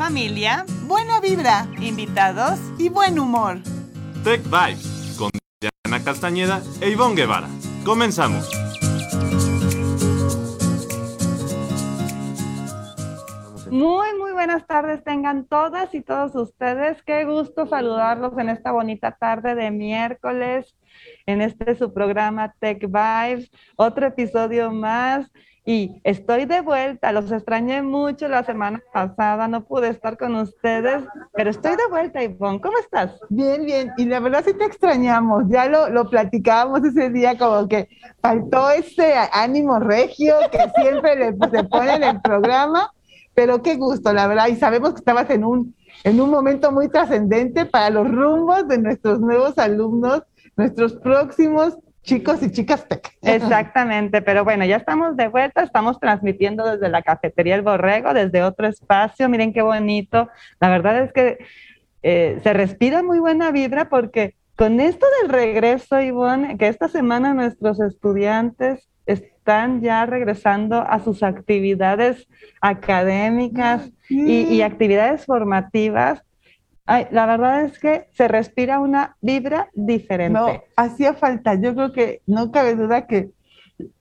Familia, buena vibra invitados y buen humor. Tech Vibes con Diana Castañeda e Ivonne Guevara. Comenzamos. Muy, muy buenas tardes tengan todas y todos ustedes. Qué gusto saludarlos en esta bonita tarde de miércoles, en este su programa Tech Vibes, otro episodio más. Y estoy de vuelta, los extrañé mucho la semana pasada, no pude estar con ustedes, pero estoy de vuelta, Ivonne. ¿Cómo estás? Bien, bien. Y la verdad sí te extrañamos, ya lo, lo platicábamos ese día, como que faltó ese ánimo regio que siempre le, se pone en el programa pero qué gusto, la verdad, y sabemos que estabas en un, en un momento muy trascendente para los rumbos de nuestros nuevos alumnos, nuestros próximos chicos y chicas tech. Exactamente, pero bueno, ya estamos de vuelta, estamos transmitiendo desde la cafetería El Borrego, desde otro espacio, miren qué bonito, la verdad es que eh, se respira muy buena vibra porque con esto del regreso, Ivonne, que esta semana nuestros estudiantes están ya regresando a sus actividades académicas y, actividades formativas, la verdad es que se respira una vibra diferente. No, hacía falta. Yo creo que no cabe duda que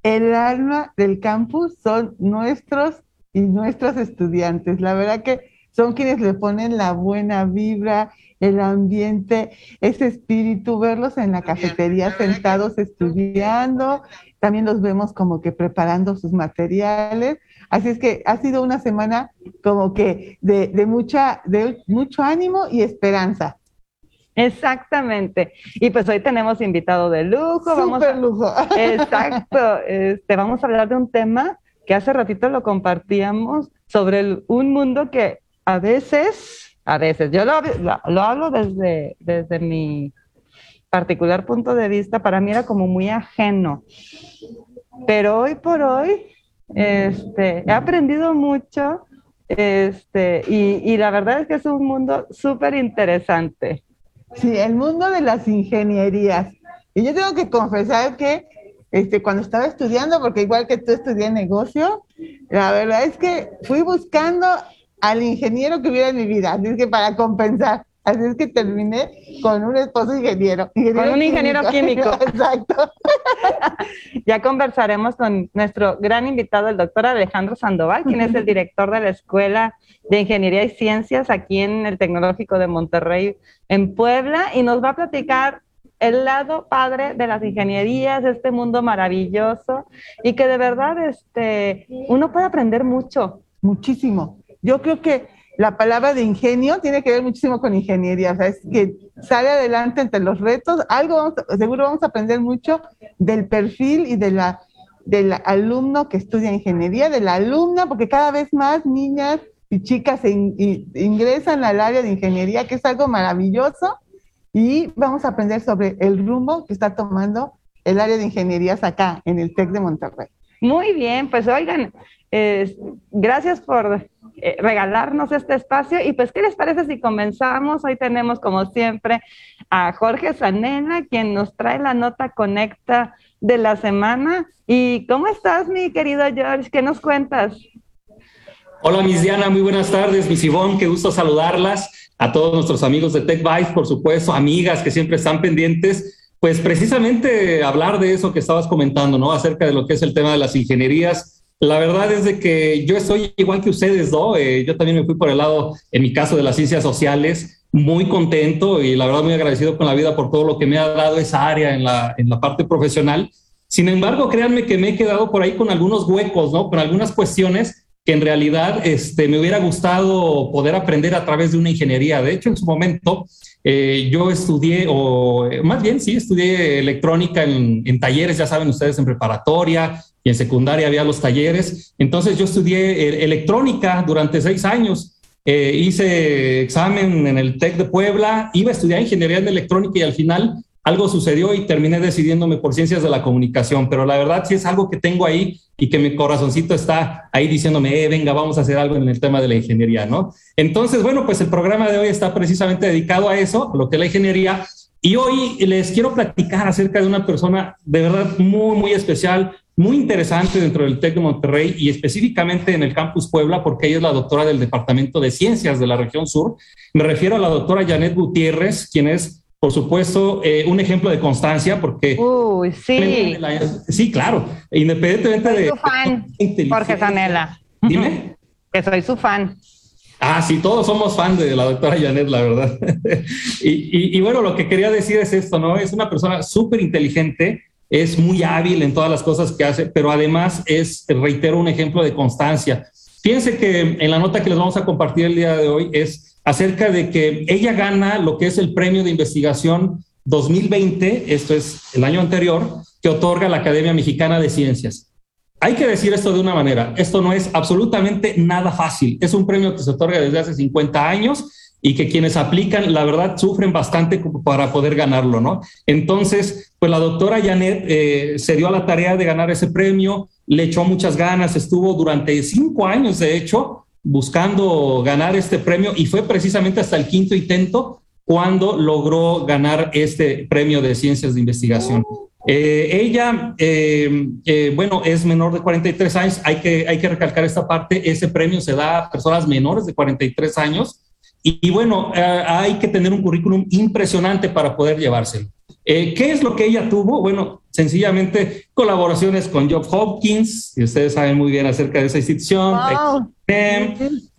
el alma del campus son nuestros y nuestros estudiantes. La verdad que son quienes le ponen la buena vibra, el ambiente, ese espíritu, verlos en la cafetería sentados estudiando, también los vemos como que preparando sus materiales. Así es que ha sido una semana como que de, mucha, de mucho ánimo y esperanza. Exactamente. Y pues hoy tenemos invitado de lujo. vamos lujo. Exacto. Este, vamos a hablar de un tema que hace ratito lo compartíamos sobre un mundo que a veces, a veces, yo lo, lo hablo desde, desde mi particular punto de vista, para mí era como muy ajeno. Pero hoy por hoy, este, he aprendido mucho este, y, la verdad es que es un mundo súper interesante. Sí, el mundo de las ingenierías. Y yo tengo que confesar que este, cuando estaba estudiando, porque igual que tú estudié negocio, la verdad es que fui buscando al ingeniero que hubiera en mi vida, así que para compensar. Así es que terminé con un esposo ingeniero. con un ingeniero químico. Exacto. ya conversaremos con nuestro gran invitado, el doctor Alejandro Sandoval, quien es el director de la Escuela de Ingeniería y Ciencias aquí en el Tecnológico de Monterrey, en Puebla, y nos va a platicar el lado padre de las ingenierías, este mundo maravilloso, y que de verdad este, uno puede aprender mucho. Muchísimo. Yo creo que la palabra de ingenio tiene que ver muchísimo con ingeniería, o sea, es que sale adelante entre los retos, algo seguro vamos a aprender mucho del perfil y de la, del alumno que estudia ingeniería, de la alumna, porque cada vez más niñas y chicas ingresan al área de ingeniería, que es algo maravilloso, y vamos a aprender sobre el rumbo que está tomando el área de ingenierías acá, en el TEC de Monterrey. Muy bien, pues oigan, gracias por eh, regalarnos este espacio. Y pues, ¿qué les parece si comenzamos? Hoy tenemos, como siempre, a Jorge Sanena, quien nos trae la nota conecta de la semana. ¿Y cómo estás, mi querido George? ¿Qué nos cuentas? Hola, Miss Diana, muy buenas tardes. Miss Ivonne, qué gusto saludarlas. A todos nuestros amigos de Tech por supuesto, amigas que siempre están pendientes. Pues precisamente hablar de eso que estabas comentando, ¿no? Acerca de lo que es el tema de las ingenierías la verdad es de que yo estoy igual que ustedes, ¿no? Eh, yo también me fui por el lado, en mi caso, de las ciencias sociales, muy contento y la verdad muy agradecido con la vida por todo lo que me ha dado esa área en la, en la parte profesional. Sin embargo, créanme que me he quedado por ahí con algunos huecos, ¿no? Con algunas cuestiones que en realidad este, me hubiera gustado poder aprender a través de una ingeniería. De hecho, en su momento eh, yo estudié, o más bien sí, estudié electrónica en, en talleres, ya saben ustedes, en preparatoria, y en secundaria había los talleres. Entonces yo estudié eh, electrónica durante seis años. Eh, hice examen en el TEC de Puebla, iba a estudiar ingeniería en electrónica y al final algo sucedió y terminé decidiéndome por ciencias de la comunicación, pero la verdad sí es algo que tengo ahí y que mi corazoncito está ahí diciéndome, eh, venga, vamos a hacer algo en el tema de la ingeniería, ¿no? Entonces, bueno, pues el programa de hoy está precisamente dedicado a eso, lo que es la ingeniería, y hoy les quiero platicar acerca de una persona de verdad muy, muy especial, muy interesante dentro del TEC de Monterrey y específicamente en el campus Puebla, porque ella es la doctora del Departamento de Ciencias de la región sur. Me refiero a la doctora Janet Gutiérrez, quien es, por supuesto, eh, un ejemplo de constancia, porque... Uy, sí. sí, claro, independientemente soy de... Su fan, Jorge Sanela. Dime. Que soy su fan. Ah, sí, todos somos fan de la doctora Janet, la verdad. y, y, bueno, lo que quería decir es esto, ¿no? Es una persona súper inteligente, es muy hábil en todas las cosas que hace, pero además es, reitero, un ejemplo de constancia. Fíjense que en la nota que les vamos a compartir el día de hoy es acerca de que ella gana lo que es el premio de investigación 2020, esto es el año anterior, que otorga la Academia Mexicana de Ciencias. Hay que decir esto de una manera, esto no es absolutamente nada fácil, es un premio que se otorga desde hace 50 años y que quienes aplican, la verdad, sufren bastante para poder ganarlo, ¿no? Entonces, pues la doctora Janet eh, se dio a la tarea de ganar ese premio, le echó muchas ganas, estuvo durante cinco años, de hecho, buscando ganar este premio y fue precisamente hasta el quinto intento cuando logró ganar este premio de ciencias de investigación. Eh, ella, eh, bueno, es menor de 43 años, hay que, hay que recalcar esta parte, ese premio se da a personas menores de 43 años, y, bueno, eh, hay que tener un currículum impresionante para poder llevárselo. Eh, ¿Qué es lo que ella tuvo? Bueno, sencillamente colaboraciones con Job Hopkins, y ustedes saben muy bien acerca de esa institución,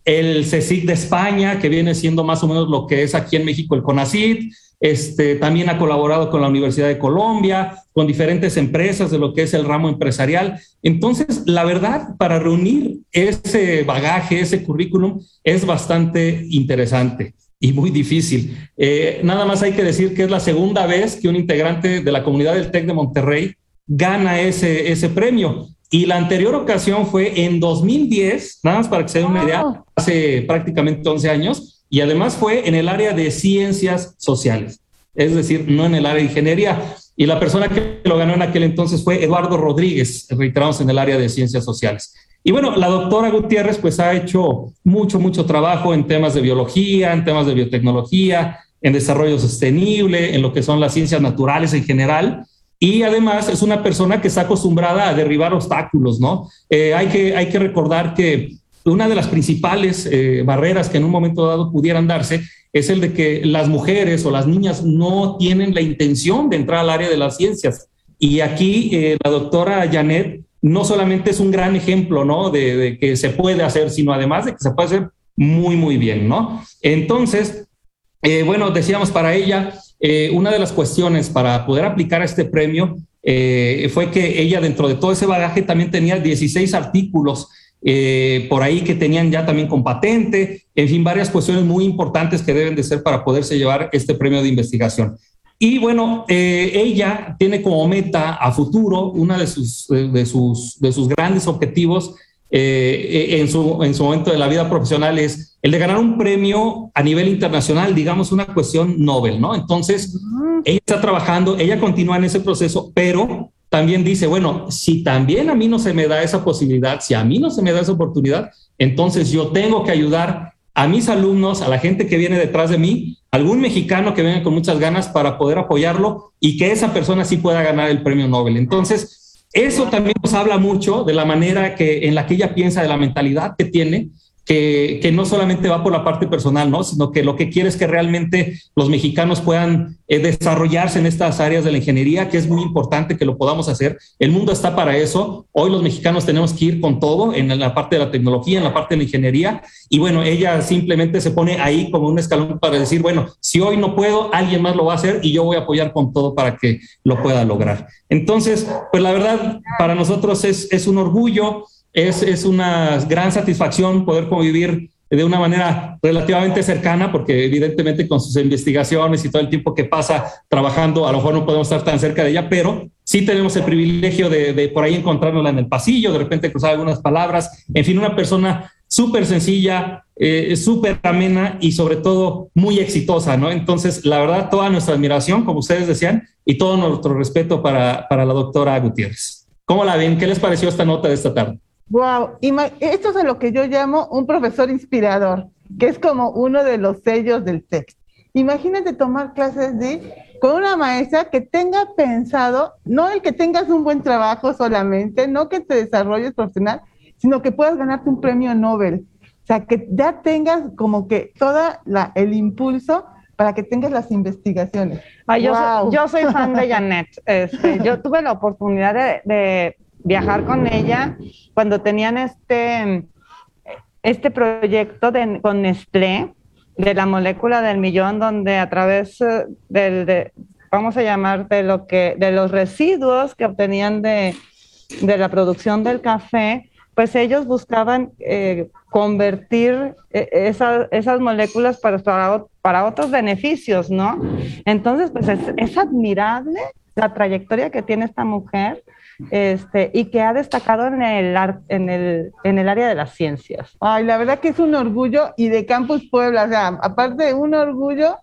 el CSIC de España, que viene siendo más o menos lo que es aquí en México el CONACID, este, también ha colaborado con la Universidad de Colombia, con diferentes empresas de lo que es el ramo empresarial. Entonces, la verdad, para reunir ese bagaje, ese currículum, es bastante interesante y muy difícil. Eh, nada más hay que decir que es la segunda vez que un integrante de la comunidad del TEC de Monterrey gana ese, ese premio. Y la anterior ocasión fue en 2010, nada más para que se den una idea, hace prácticamente 11 años, y además fue en el área de ciencias sociales, es decir, no en el área de ingeniería. Y la persona que lo ganó en aquel entonces fue Eduardo Rodríguez, reiteramos en el área de ciencias sociales. Y bueno, la doctora Gutiérrez pues ha hecho mucho, mucho trabajo en temas de biología, en temas de biotecnología, en desarrollo sostenible, en lo que son las ciencias naturales en general. Y además es una persona que está acostumbrada a derribar obstáculos, ¿no? Eh, hay, que, hay que recordar que una de las principales eh, barreras que en un momento dado pudieran darse es el de que las mujeres o las niñas no tienen la intención de entrar al área de las ciencias. Y aquí eh, la doctora Janet no solamente es un gran ejemplo, ¿no? De, que se puede hacer, sino además de que se puede hacer muy, muy bien, ¿no? Entonces, eh, bueno, decíamos para ella, una de las cuestiones para poder aplicar este premio fue que ella dentro de todo ese bagaje también tenía 16 artículos eh, por ahí que tenían ya también con patente, en fin, varias cuestiones muy importantes que deben de ser para poderse llevar este premio de investigación. Y bueno, eh, ella tiene como meta a futuro, una de sus, de sus, de sus grandes objetivos eh, en, su, en su momento de la vida profesional es el de ganar un premio a nivel internacional, digamos una cuestión Nobel, ¿no? Entonces, ella está trabajando, ella continúa en ese proceso, pero también dice, bueno, si también a mí no se me da esa posibilidad, si a mí no se me da esa oportunidad, entonces yo tengo que ayudar a mis alumnos, a la gente que viene detrás de mí, algún mexicano que venga con muchas ganas para poder apoyarlo y que esa persona sí pueda ganar el premio Nobel. Entonces, eso también nos habla mucho de la manera que en la que ella piensa, de la mentalidad que tiene que, no solamente va por la parte personal, ¿no? sino que lo que quiere es que realmente los mexicanos puedan eh, desarrollarse en estas áreas de la ingeniería, que es muy importante que lo podamos hacer. El mundo está para eso. Hoy los mexicanos tenemos que ir con todo en la parte de la tecnología, en la parte de la ingeniería. Y bueno, ella simplemente se pone ahí como un escalón para decir, bueno, si hoy no puedo, alguien más lo va a hacer y yo voy a apoyar con todo para que lo pueda lograr. Entonces, pues la verdad, para nosotros es, es un orgullo es, una gran satisfacción poder convivir de una manera relativamente cercana, porque evidentemente con sus investigaciones y todo el tiempo que pasa trabajando, a lo mejor no podemos estar tan cerca de ella, pero sí tenemos el privilegio de, por ahí encontrarnos en el pasillo, de repente cruzar algunas palabras, en fin, una persona súper sencilla, eh, súper amena y sobre todo muy exitosa, ¿no? Entonces, la verdad, toda nuestra admiración, como ustedes decían, y todo nuestro respeto para, para la doctora Gutiérrez. ¿Cómo la ven? ¿Qué les pareció esta nota de esta tarde? Wow, esto es lo que yo llamo un profesor inspirador, que es como uno de los sellos del texto. imagínate tomar clases de con una maestra que tenga pensado, no el que tengas un buen trabajo solamente, no que te desarrolles profesional, sino que puedas ganarte un premio Nobel. O sea, que ya tengas como que todo el impulso para que tengas las investigaciones. yo, soy, fan de Janet. Este, yo tuve la oportunidad de, viajar con ella cuando tenían este, este proyecto con Nestlé de la molécula del millón, donde a través eh, del, vamos a llamar, de, lo que, de los residuos que obtenían de, de la producción del café, pues ellos buscaban eh, convertir eh, esas moléculas para, para, otros beneficios, ¿no? Entonces, pues es, admirable la trayectoria que tiene esta mujer este, y que ha destacado en el, en, el, en el área de las ciencias. Ay, la verdad que es un orgullo y de Campus Puebla, o sea, aparte de un orgullo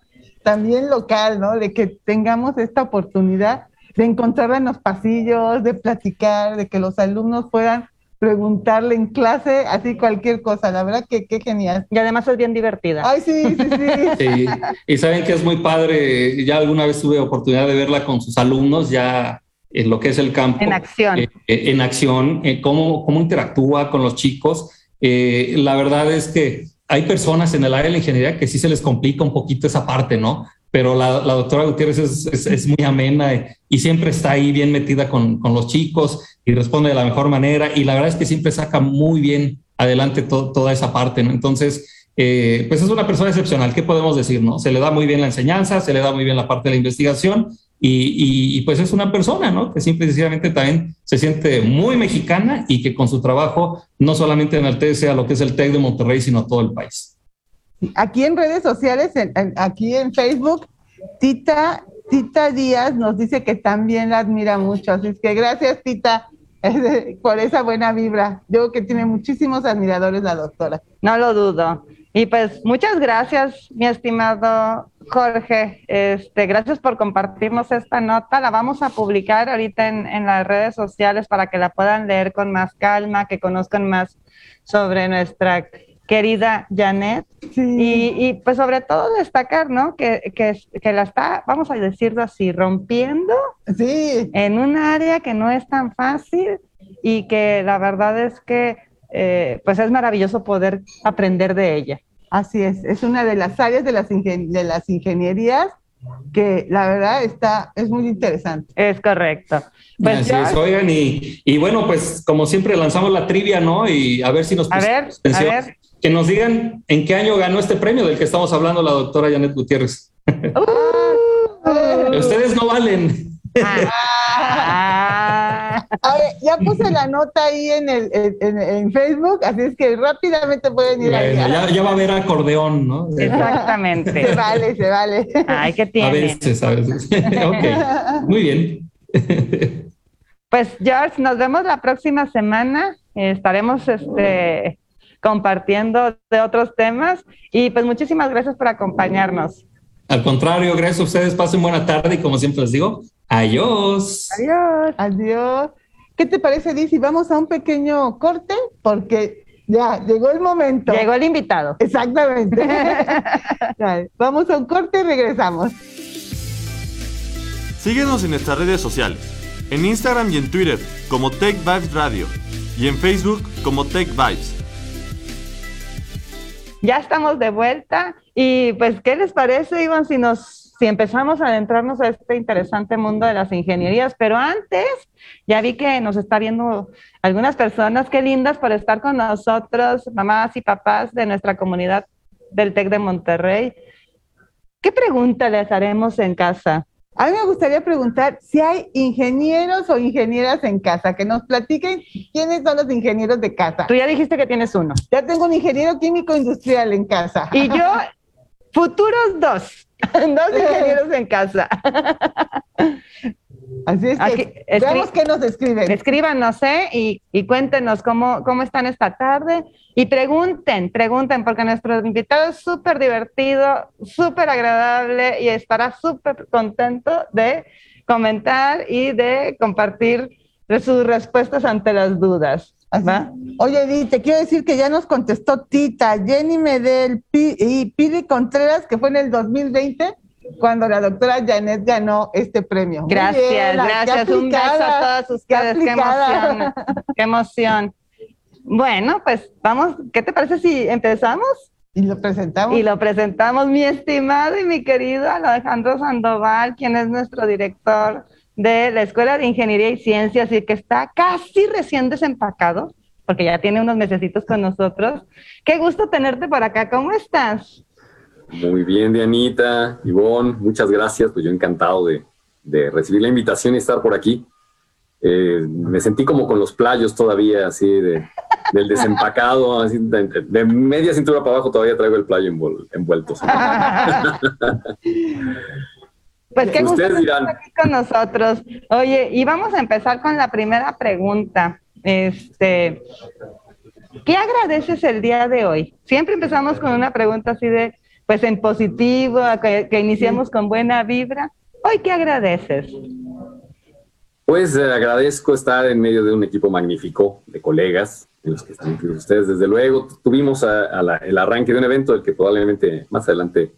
también local, ¿no? De que tengamos esta oportunidad de encontrarla en los pasillos, de platicar, de que los alumnos puedan preguntarle en clase, así cualquier cosa. La verdad que qué genial. Y además es bien divertida. Ay, sí, sí, sí. Y saben que es muy padre. Ya alguna vez tuve oportunidad de verla con sus alumnos, ya en lo que es el campo. En acción. Eh, eh, en acción, eh, cómo, cómo interactúa con los chicos. la verdad es que hay personas en el área de la ingeniería que sí se les complica un poquito esa parte, ¿no? Pero la, la doctora Gutiérrez es, es, es, muy amena y siempre está ahí bien metida con, con los chicos y responde de la mejor manera. Y la verdad es que siempre saca muy bien adelante toda esa parte, ¿no? Entonces, eh, pues es una persona excepcional. ¿Qué podemos decir, no? Se le da muy bien la enseñanza, se le da muy bien la parte de la investigación y, y, pues es una persona, ¿no? Que simple y sencillamente también se siente muy mexicana y que con su trabajo no solamente enaltece a lo que es el TEC de Monterrey, sino todo el país. Aquí en redes sociales, aquí en Facebook, Tita, Tita Díaz nos dice que también la admira mucho. Así es que gracias, Tita. por esa buena vibra. Yo que tiene muchísimos admiradores la doctora. No lo dudo. Y pues muchas gracias, mi estimado Jorge. Este, gracias por compartirnos esta nota. La vamos a publicar ahorita en, en las redes sociales para que la puedan leer con más calma, que conozcan más sobre nuestra querida Janet. Y, pues sobre todo destacar, ¿no? Que, que, la está, vamos a decirlo así, rompiendo sí. en un área que no es tan fácil y que la verdad es que eh, pues es maravilloso poder aprender de ella. Así es, es una de las áreas de las, de las ingenierías que la verdad está, es muy interesante. Es correcto. Pues Así es, oigan, y, y, bueno, pues como siempre lanzamos la trivia, ¿no? Y a ver si nos... A ver, a ver que nos digan en qué año ganó este premio del que estamos hablando la doctora Janet Gutiérrez. Uh. Ustedes no valen. Ah. A ver, ya puse la nota ahí en, el, en, Facebook, así es que rápidamente pueden ir ahí. Ya, va a haber acordeón, ¿no? Exactamente. Se vale, se vale. Ay, ¿qué tiene? A veces, a veces. ok, muy bien. Pues George, nos vemos la próxima semana. Estaremos este compartiendo de otros temas. Y pues muchísimas gracias por acompañarnos. Al contrario, gracias a ustedes. Pasen buena tarde y como siempre les digo, adiós. Adiós. Adiós. ¿Qué te parece, Liz? vamos a un pequeño corte porque ya llegó el momento. Llegó el invitado. Exactamente. vamos a un corte y regresamos. Síguenos en nuestras redes sociales, en Instagram y en Twitter como Tech Vibes Radio y en Facebook como Tech Vibes. Ya estamos de vuelta y pues, ¿qué les parece, Iván, si nos si empezamos a adentrarnos a este interesante mundo de las ingenierías? Pero antes, ya vi que nos está viendo algunas personas, qué lindas por estar con nosotros, mamás y papás de nuestra comunidad del TEC de Monterrey. ¿Qué pregunta les haremos en casa? A mí me gustaría preguntar si hay ingenieros o ingenieras en casa, que nos platiquen quiénes son los ingenieros de casa. Tú ya dijiste que tienes uno. Ya tengo un ingeniero químico industrial en casa. Y yo, futuros dos, dos ingenieros en casa. Así es que veamos qué nos escriben. Escríbanos, ¿eh? Y, y cuéntenos cómo, cómo están esta tarde. Y pregunten, pregunten, porque nuestro invitado es súper divertido, súper agradable y estará súper contento de comentar y de compartir sus respuestas ante las dudas. Oye, Edith, te quiero decir que ya nos contestó Tita, Jenny Medel y Pili Contreras, que fue en el 2020 cuando la doctora Janet ganó este premio. Gracias, gracias. Un beso a todas ustedes. Qué, emoción. Qué emoción. Bueno, pues vamos, ¿qué te parece si empezamos? Y lo presentamos. Y lo presentamos, mi estimado y mi querido Alejandro Sandoval, quien es nuestro director de la Escuela de Ingeniería y Ciencias y que está casi recién desempacado, porque ya tiene unos mesecitos con nosotros. Qué gusto tenerte por acá. ¿Cómo estás? Muy bien, Dianita, Ivonne, muchas gracias. Pues yo encantado de, recibir la invitación y estar por aquí. Eh, me sentí como con los playos todavía, así de, del desempacado, así de, media cintura para abajo todavía traigo el playo envuelto. pues qué gusto estar aquí con nosotros. Oye, y vamos a empezar con la primera pregunta. Este, ¿qué agradeces el día de hoy? Siempre empezamos con una pregunta así de, pues en positivo, que, iniciemos con buena vibra. Hoy, ¿qué agradeces? Pues eh, agradezco estar en medio de un equipo magnífico de colegas, en los que están ustedes. Desde luego, tuvimos el arranque de un evento del que probablemente más adelante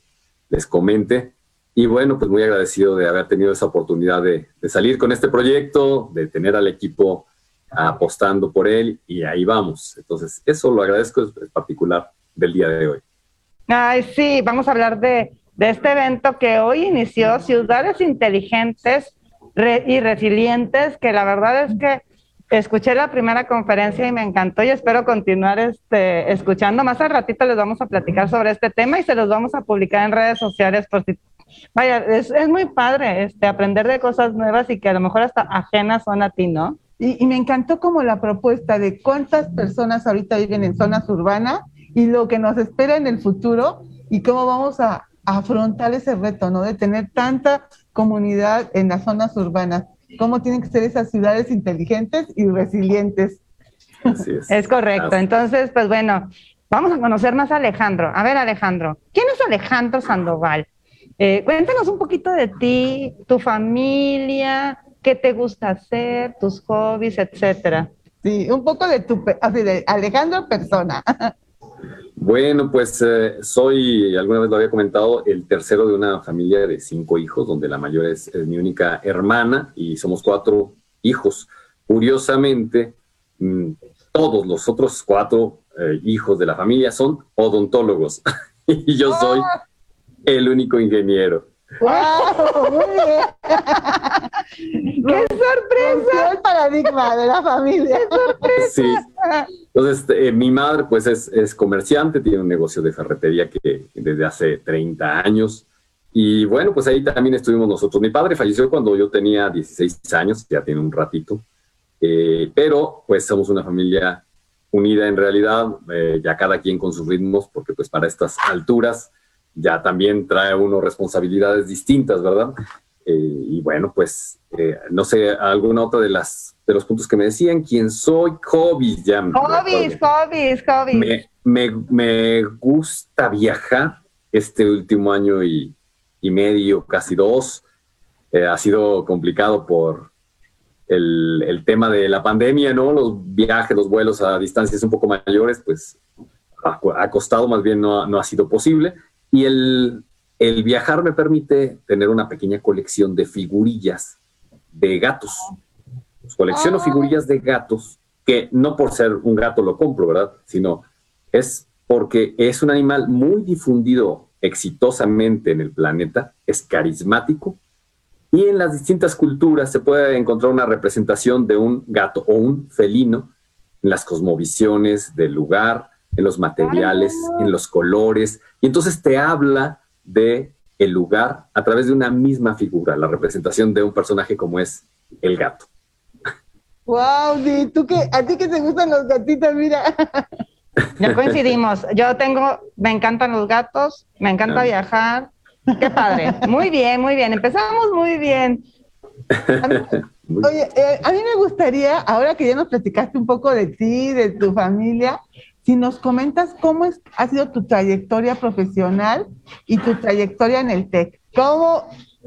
les comente. Y bueno, pues muy agradecido de haber tenido esa oportunidad de, salir con este proyecto, de tener al equipo apostando por él y ahí vamos. Entonces, eso lo agradezco en particular del día de hoy. Ay, sí, vamos a hablar de, este evento que hoy inició, Ciudades Inteligentes y Resilientes, que la verdad es que escuché la primera conferencia y me encantó y espero continuar este, escuchando. Más al ratito les vamos a platicar sobre este tema y se los vamos a publicar en redes sociales por si... Vaya, es, muy padre este, aprender de cosas nuevas y que a lo mejor hasta ajenas son a ti, ¿no? Y, y me encantó como la propuesta de cuántas personas ahorita viven en zonas urbanas y lo que nos espera en el futuro y cómo vamos a, afrontar ese reto, ¿no? De tener tanta comunidad en las zonas urbanas. Cómo tienen que ser esas ciudades inteligentes y resilientes. es. es correcto. Entonces, pues bueno, vamos a conocer más a Alejandro. A ver, Alejandro, ¿quién es Alejandro Sandoval? Eh, cuéntanos un poquito de ti, tu familia, qué te gusta hacer, tus hobbies, etcétera. Sí, un poco de tu, así de Alejandro persona. Bueno, pues eh, soy, alguna vez lo había comentado, el tercero de una familia de cinco hijos, donde la mayor es, mi única hermana y somos cuatro hijos. Curiosamente, mm, todos los otros cuatro eh, hijos de la familia son odontólogos y yo soy ah. El único ingeniero. ¡Wow! Muy bien. ¡Qué sorpresa! el paradigma de la familia. ¡Qué sorpresa! Sí. Entonces, eh, mi madre, pues, es, es, comerciante, tiene un negocio de ferretería que desde hace 30 años. Y bueno, pues ahí también estuvimos nosotros. Mi padre falleció cuando yo tenía 16 años, ya tiene un ratito. Eh, pero, pues, somos una familia unida en realidad, eh, ya cada quien con sus ritmos, porque pues para estas alturas ya también trae uno responsabilidades distintas, ¿verdad? Eh, y bueno, pues eh, no sé, alguna otra de las de los puntos que me decían, quién soy, hobbies, ya. Hobbies, hobbies, hobbies. Me, me, gusta viajar este último año y, y medio, casi dos. Eh, ha sido complicado por el, el, tema de la pandemia, ¿no? Los viajes, los vuelos a distancias un poco mayores, pues ha, ha costado, más bien no, no ha sido posible y el, viajar me permite tener una pequeña colección de figurillas de gatos. Pues, colecciono ah. figurillas de gatos que no por ser un gato lo compro, ¿verdad? Sino es porque es un animal muy difundido exitosamente en el planeta, es carismático y en las distintas culturas se puede encontrar una representación de un gato o un felino en las cosmovisiones del lugar, en los materiales, en los colores, y entonces te habla de el lugar a través de una misma figura, la representación de un personaje como es el gato. Wow, ¿tú qué? ¿A ti que te gustan los gatitos? Mira. Ya coincidimos. Yo tengo, me encantan los gatos, me encanta ah. viajar. Qué padre. Muy bien, muy bien. Empezamos muy bien. oye, eh, a mí me gustaría, ahora que ya nos platicaste un poco de ti, de tu familia, si nos comentas cómo es, ha sido tu trayectoria profesional y tu trayectoria en el TEC. ¿Cómo,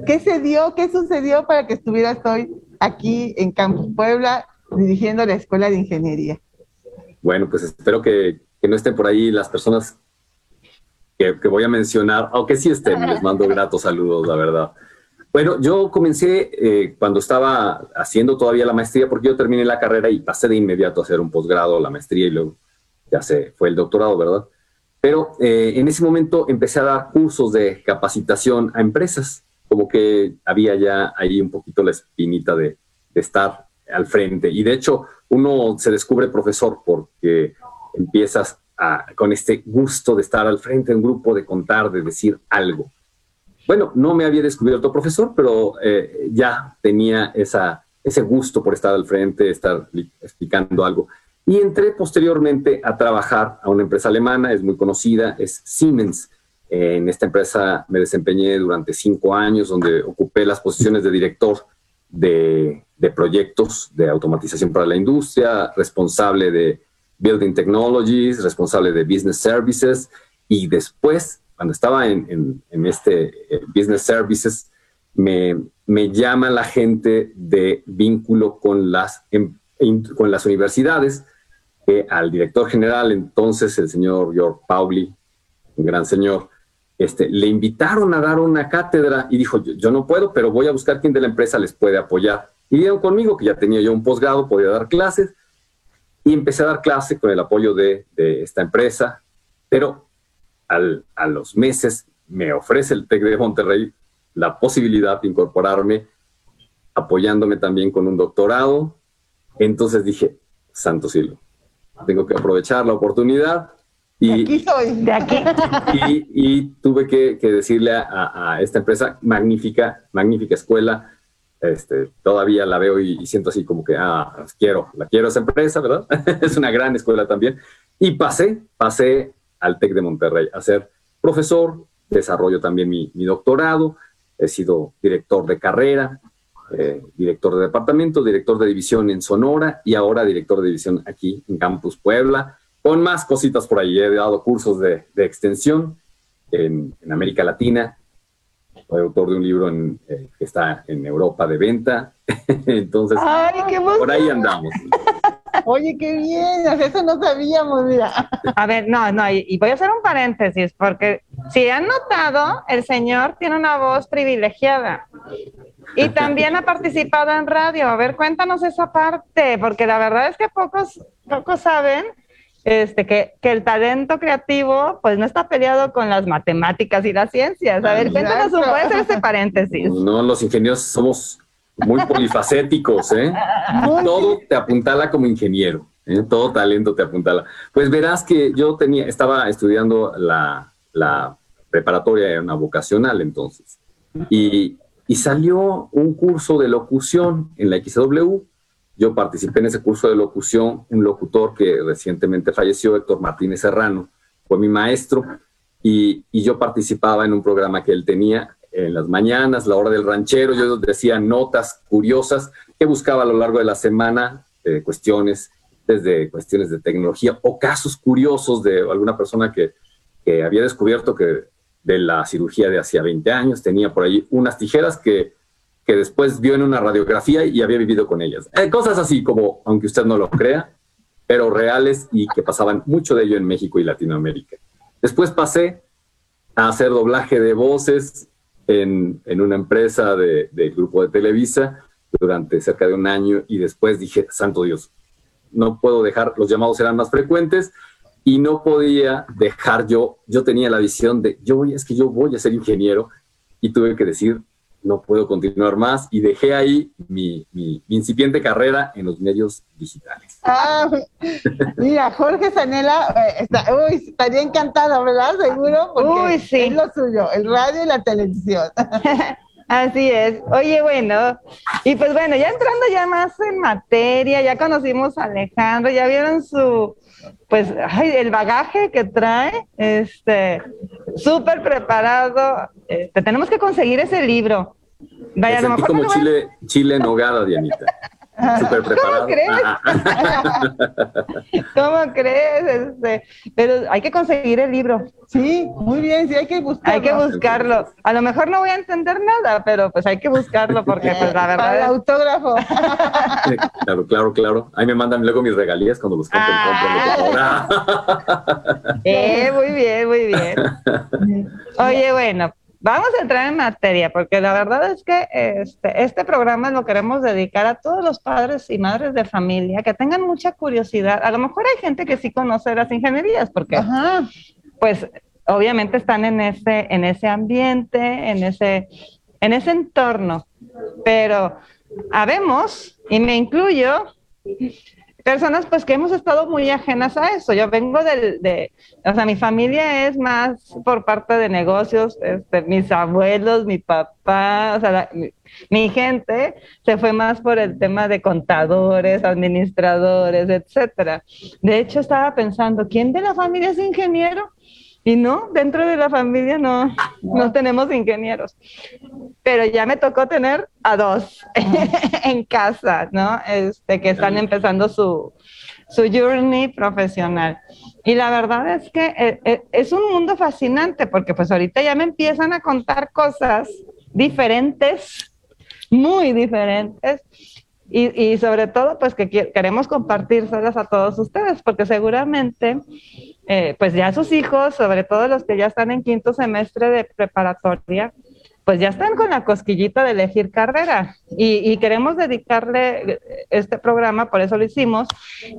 qué se dio, qué sucedió para que estuvieras hoy aquí en Campus Puebla dirigiendo la Escuela de Ingeniería? Bueno, pues espero que, no estén por ahí las personas que, que, voy a mencionar, aunque sí estén, les mando gratos saludos, la verdad. Bueno, yo comencé eh, cuando estaba haciendo todavía la maestría, porque yo terminé la carrera y pasé de inmediato a hacer un posgrado, la maestría y luego ya se fue el doctorado, ¿verdad? Pero eh, en ese momento empecé a dar cursos de capacitación a empresas, como que había ya ahí un poquito la espinita de, estar al frente. Y de hecho, uno se descubre profesor porque empiezas con este gusto de estar al frente de un grupo, de contar, de decir algo. Bueno, no me había descubierto profesor, pero eh, ya tenía esa, ese gusto por estar al frente, estar explicando algo. Y entré posteriormente a trabajar a una empresa alemana, es muy conocida, es Siemens. En esta empresa me desempeñé durante cinco años, donde ocupé las posiciones de director de, de proyectos de automatización para la industria, responsable de Building Technologies, responsable de Business Services y después, cuando estaba en, en, este eh, Business Services, me, me, llama la gente de vínculo con las, em, con las universidades que al director general, entonces el señor George Pauli, un gran señor, este, le invitaron a dar una cátedra y dijo, yo, no puedo, pero voy a buscar quién de la empresa les puede apoyar. Y dieron conmigo, que ya tenía yo un posgrado, podía dar clases, y empecé a dar clases con el apoyo de, de esta empresa, pero al, a los meses me ofrece el TEC de Monterrey la posibilidad de incorporarme, apoyándome también con un doctorado. Entonces dije, santo cielo, tengo que aprovechar la oportunidad. Y, aquí soy, de aquí. Y, y tuve que, que decirle a, a, esta empresa, magnífica, magnífica escuela, este, todavía la veo y, y, siento así como que, ah, quiero, la quiero esa empresa, ¿verdad? es una gran escuela también. Y pasé, pasé al TEC de Monterrey a ser profesor, desarrollo también mi, mi doctorado, he sido director de carrera, eh, director de departamento, director de división en Sonora y ahora director de división aquí en Campus Puebla, con más cositas por ahí. He dado cursos de, de extensión en, en, América Latina. Soy autor de un libro en, eh, que está en Europa de venta. Entonces, Ay, por ahí andamos. Oye, qué bien, eso no sabíamos, mira. A ver, no, no, y, y, voy a hacer un paréntesis, porque si han notado, el señor tiene una voz privilegiada. Y también ha participado en radio. A ver, cuéntanos esa parte, porque la verdad es que pocos, pocos saben este, que, que, el talento creativo pues no está peleado con las matemáticas y las ciencias. A ver, cuéntanos un poco ese paréntesis. No, los ingenieros somos muy polifacéticos, ¿eh? Todo te apuntala como ingeniero, ¿eh? todo talento te apuntala. Pues verás que yo tenía, estaba estudiando la, la preparatoria, una vocacional entonces, y, y salió un curso de locución en la XW. Yo participé en ese curso de locución, un locutor que recientemente falleció, Héctor Martínez Serrano, fue mi maestro, y, yo participaba en un programa que él tenía en las mañanas, la hora del ranchero, yo decía notas curiosas que buscaba a lo largo de la semana, eh, cuestiones, desde cuestiones de tecnología o casos curiosos de alguna persona que, había descubierto que de la cirugía de hacía 20 años tenía por ahí unas tijeras que, que después vio en una radiografía y había vivido con ellas. Eh, cosas así como, aunque usted no lo crea, pero reales y que pasaban mucho de ello en México y Latinoamérica. Después pasé a hacer doblaje de voces en, en una empresa del de grupo de Televisa durante cerca de un año y después dije, santo Dios, no puedo dejar, los llamados eran más frecuentes y no podía dejar yo, yo tenía la visión de, yo voy, es que yo voy a ser ingeniero y tuve que decir, no puedo continuar más y dejé ahí mi, mi, mi incipiente carrera en los medios digitales. Ah, mira, Jorge Sanela eh, está, uy, estaría encantado, ¿verdad? Seguro, porque uy, sí. es lo suyo, el radio y la televisión. Así es. Oye, bueno, y pues bueno, ya entrando ya más en materia, ya conocimos a Alejandro, ya vieron su, pues, ay, el bagaje que trae, este, súper preparado. Este, tenemos que conseguir ese libro. Vaya, a lo mejor como chile, chile en nogada, Dianita. Súper preparado. ¿Cómo crees? ¿Cómo crees? Este, pero hay que conseguir el libro. Sí, muy bien, sí, hay que buscarlo. Hay que buscarlo. A lo mejor no voy a entender nada, pero pues hay que buscarlo porque pues la verdad... Para el es- autógrafo. Claro, claro, claro. Ahí me mandan luego mis regalías cuando los compren. Ah. Eh, muy bien, muy bien. Oye, bueno, vamos a entrar en materia, porque la verdad es que este, este programa lo queremos dedicar a todos los padres y madres de familia que tengan mucha curiosidad. A lo mejor hay gente que sí conoce las ingenierías, porque Ajá. pues obviamente están en ese, en ese ambiente, en ese, en ese entorno. Pero habemos, y me incluyo, personas pues que hemos estado muy ajenas a eso. Yo vengo del, de, o sea, mi familia es más por parte de negocios, este, mis abuelos, mi papá, o sea, la- mi, mi gente se fue más por el tema de contadores, administradores, etcétera. De hecho, estaba pensando, ¿quién de la familia es ingeniero? Y no, dentro de la familia no, no tenemos ingenieros. Pero ya me tocó tener a dos en casa, ¿no? Este, que están empezando su, su journey profesional. Y la verdad es que eh, eh, es un mundo fascinante porque pues ahorita ya me empiezan a contar cosas diferentes, muy diferentes. Y, y sobre todo, pues que queremos compartírselas a todos ustedes, porque seguramente, eh, pues ya sus hijos, sobre todo los que ya están en quinto semestre de preparatoria, pues ya están con la cosquillita de elegir carrera. Y, queremos dedicarle este programa, por eso lo hicimos,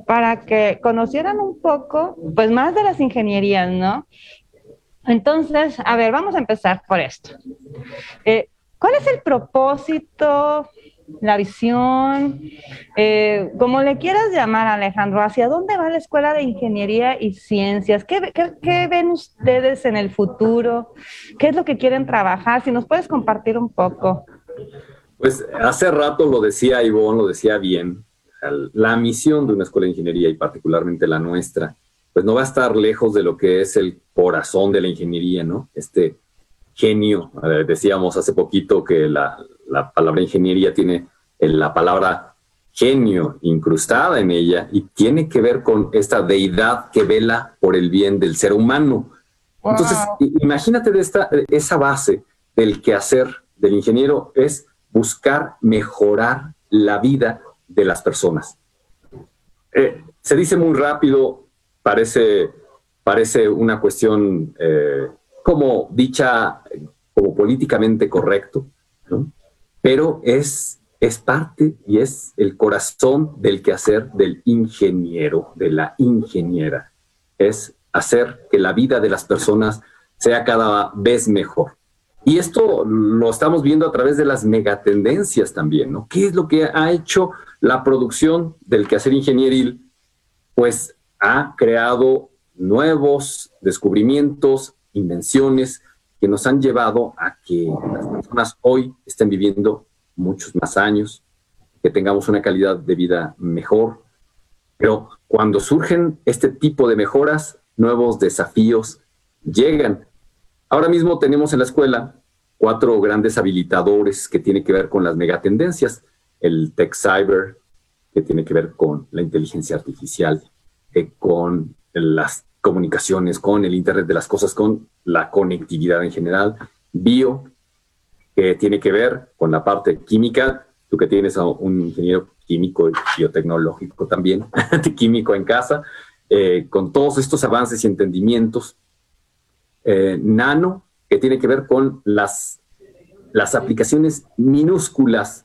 para que conocieran un poco, pues más de las ingenierías, ¿no? Entonces, a ver, vamos a empezar por esto. Eh, ¿Cuál es el propósito, la visión, eh, como le quieras llamar, Alejandro? ¿Hacia dónde va la Escuela de Ingeniería y Ciencias? ¿Qué, qué, ven ustedes en el futuro? ¿Qué es lo que quieren trabajar? Si nos puedes compartir un poco. Pues hace rato lo decía Ivonne, lo decía bien. La misión de una escuela de ingeniería y particularmente la nuestra, pues no va a estar lejos de lo que es el corazón de la ingeniería, ¿no? Este genio. Eh, decíamos hace poquito que la, la palabra ingeniería tiene el- la palabra genio incrustada en ella y tiene que ver con esta deidad que vela por el bien del ser humano. Entonces, imagínate de esta, esa base del quehacer del ingeniero es buscar mejorar la vida de las personas. Eh, se dice muy rápido, parece, parece una cuestión eh, como dicha, como políticamente correcto, ¿no? Pero es, es parte y es el corazón del quehacer del ingeniero, de la ingeniera. Es hacer que la vida de las personas sea cada vez mejor. Y esto lo estamos viendo a través de las megatendencias también, ¿no? ¿Qué es lo que ha hecho la producción del quehacer ingenieril? Pues ha creado nuevos descubrimientos, invenciones que nos han llevado a que las personas hoy estén viviendo muchos más años, que tengamos una calidad de vida mejor. Pero cuando surgen este tipo de mejoras, nuevos desafíos llegan. Ahora mismo tenemos en la escuela cuatro grandes habilitadores que tienen que ver con las megatendencias. El Tech Cyber, que tiene que ver con la inteligencia artificial, eh, con las comunicaciones, con el Internet de las Cosas, con la conectividad en general. Bio, que tiene que ver con la parte química. Tú que tienes a un ingeniero químico y biotecnológico también, químico en casa, eh, con todos estos avances y entendimientos. Eh, nano, que tiene que ver con las, las aplicaciones minúsculas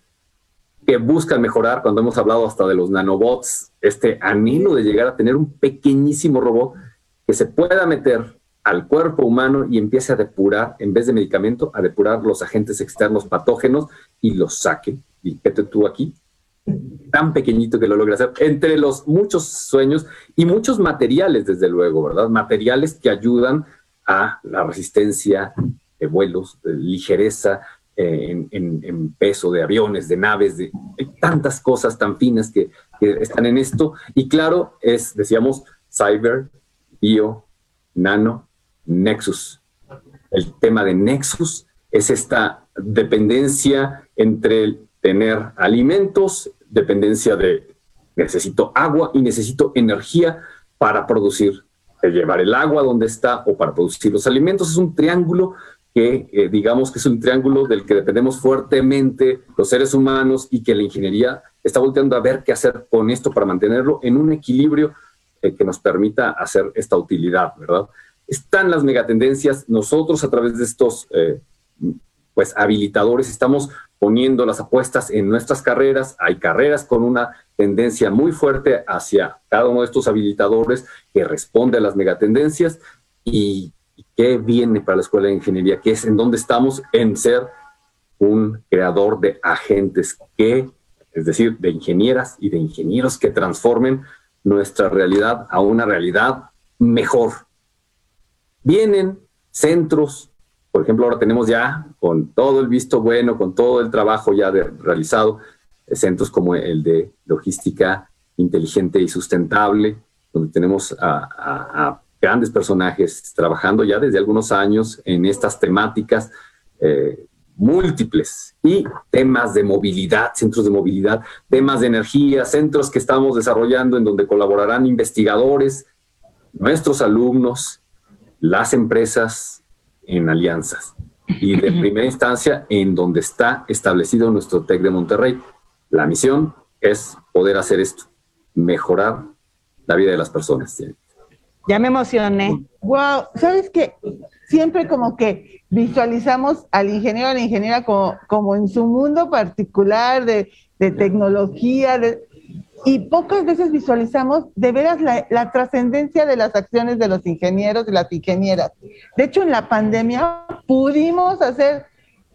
que buscan mejorar, cuando hemos hablado hasta de los nanobots, este anhelo de llegar a tener un pequeñísimo robot que se pueda meter al cuerpo humano y empiece a depurar, en vez de medicamento, a depurar los agentes externos patógenos y los saque. Y vete tú aquí, tan pequeñito que lo logra hacer, entre los muchos sueños y muchos materiales, desde luego, ¿verdad? Materiales que ayudan a la resistencia de vuelos, de ligereza eh, en, peso de aviones, de naves, de, tantas cosas tan finas que están en esto. Y claro, es, decíamos, cyber, bio, nano, nexus. El tema de nexus es esta dependencia entre tener alimentos, dependencia de necesito agua y necesito energía para producir, llevar el agua donde está o para producir los alimentos. Es un triángulo que eh, digamos que es un triángulo del que dependemos fuertemente los seres humanos y que la ingeniería está volteando a ver qué hacer con esto para mantenerlo en un equilibrio que nos permita hacer esta utilidad, ¿verdad? Están las megatendencias, nosotros a través de estos eh, pues habilitadores estamos poniendo las apuestas en nuestras carreras, hay carreras con una tendencia muy fuerte hacia cada uno de estos habilitadores que responde a las megatendencias. Y qué viene para la Escuela de Ingeniería, que es en donde estamos en ser un creador de agentes que, es decir, de ingenieras y de ingenieros que transformen nuestra realidad a una realidad mejor. Vienen centros, por ejemplo, ahora tenemos ya con todo el visto bueno, con todo el trabajo ya realizado, centros como el de logística inteligente y sustentable, donde tenemos a grandes personajes trabajando ya desde algunos años en estas temáticas eh, múltiples y temas de movilidad, centros de movilidad, temas de energía, centros que estamos desarrollando en donde colaborarán investigadores, nuestros alumnos, las empresas en alianzas y de primera instancia en donde está establecido nuestro TEC de Monterrey. La misión es poder hacer esto, mejorar la vida de las personas. Ya me emocioné. Wow, ¿sabes qué? Siempre como que visualizamos al ingeniero o a la ingeniera como, como en su mundo particular de, tecnología, y pocas veces visualizamos de veras la, la trascendencia de las acciones de los ingenieros y las ingenieras. De hecho, en la pandemia pudimos hacer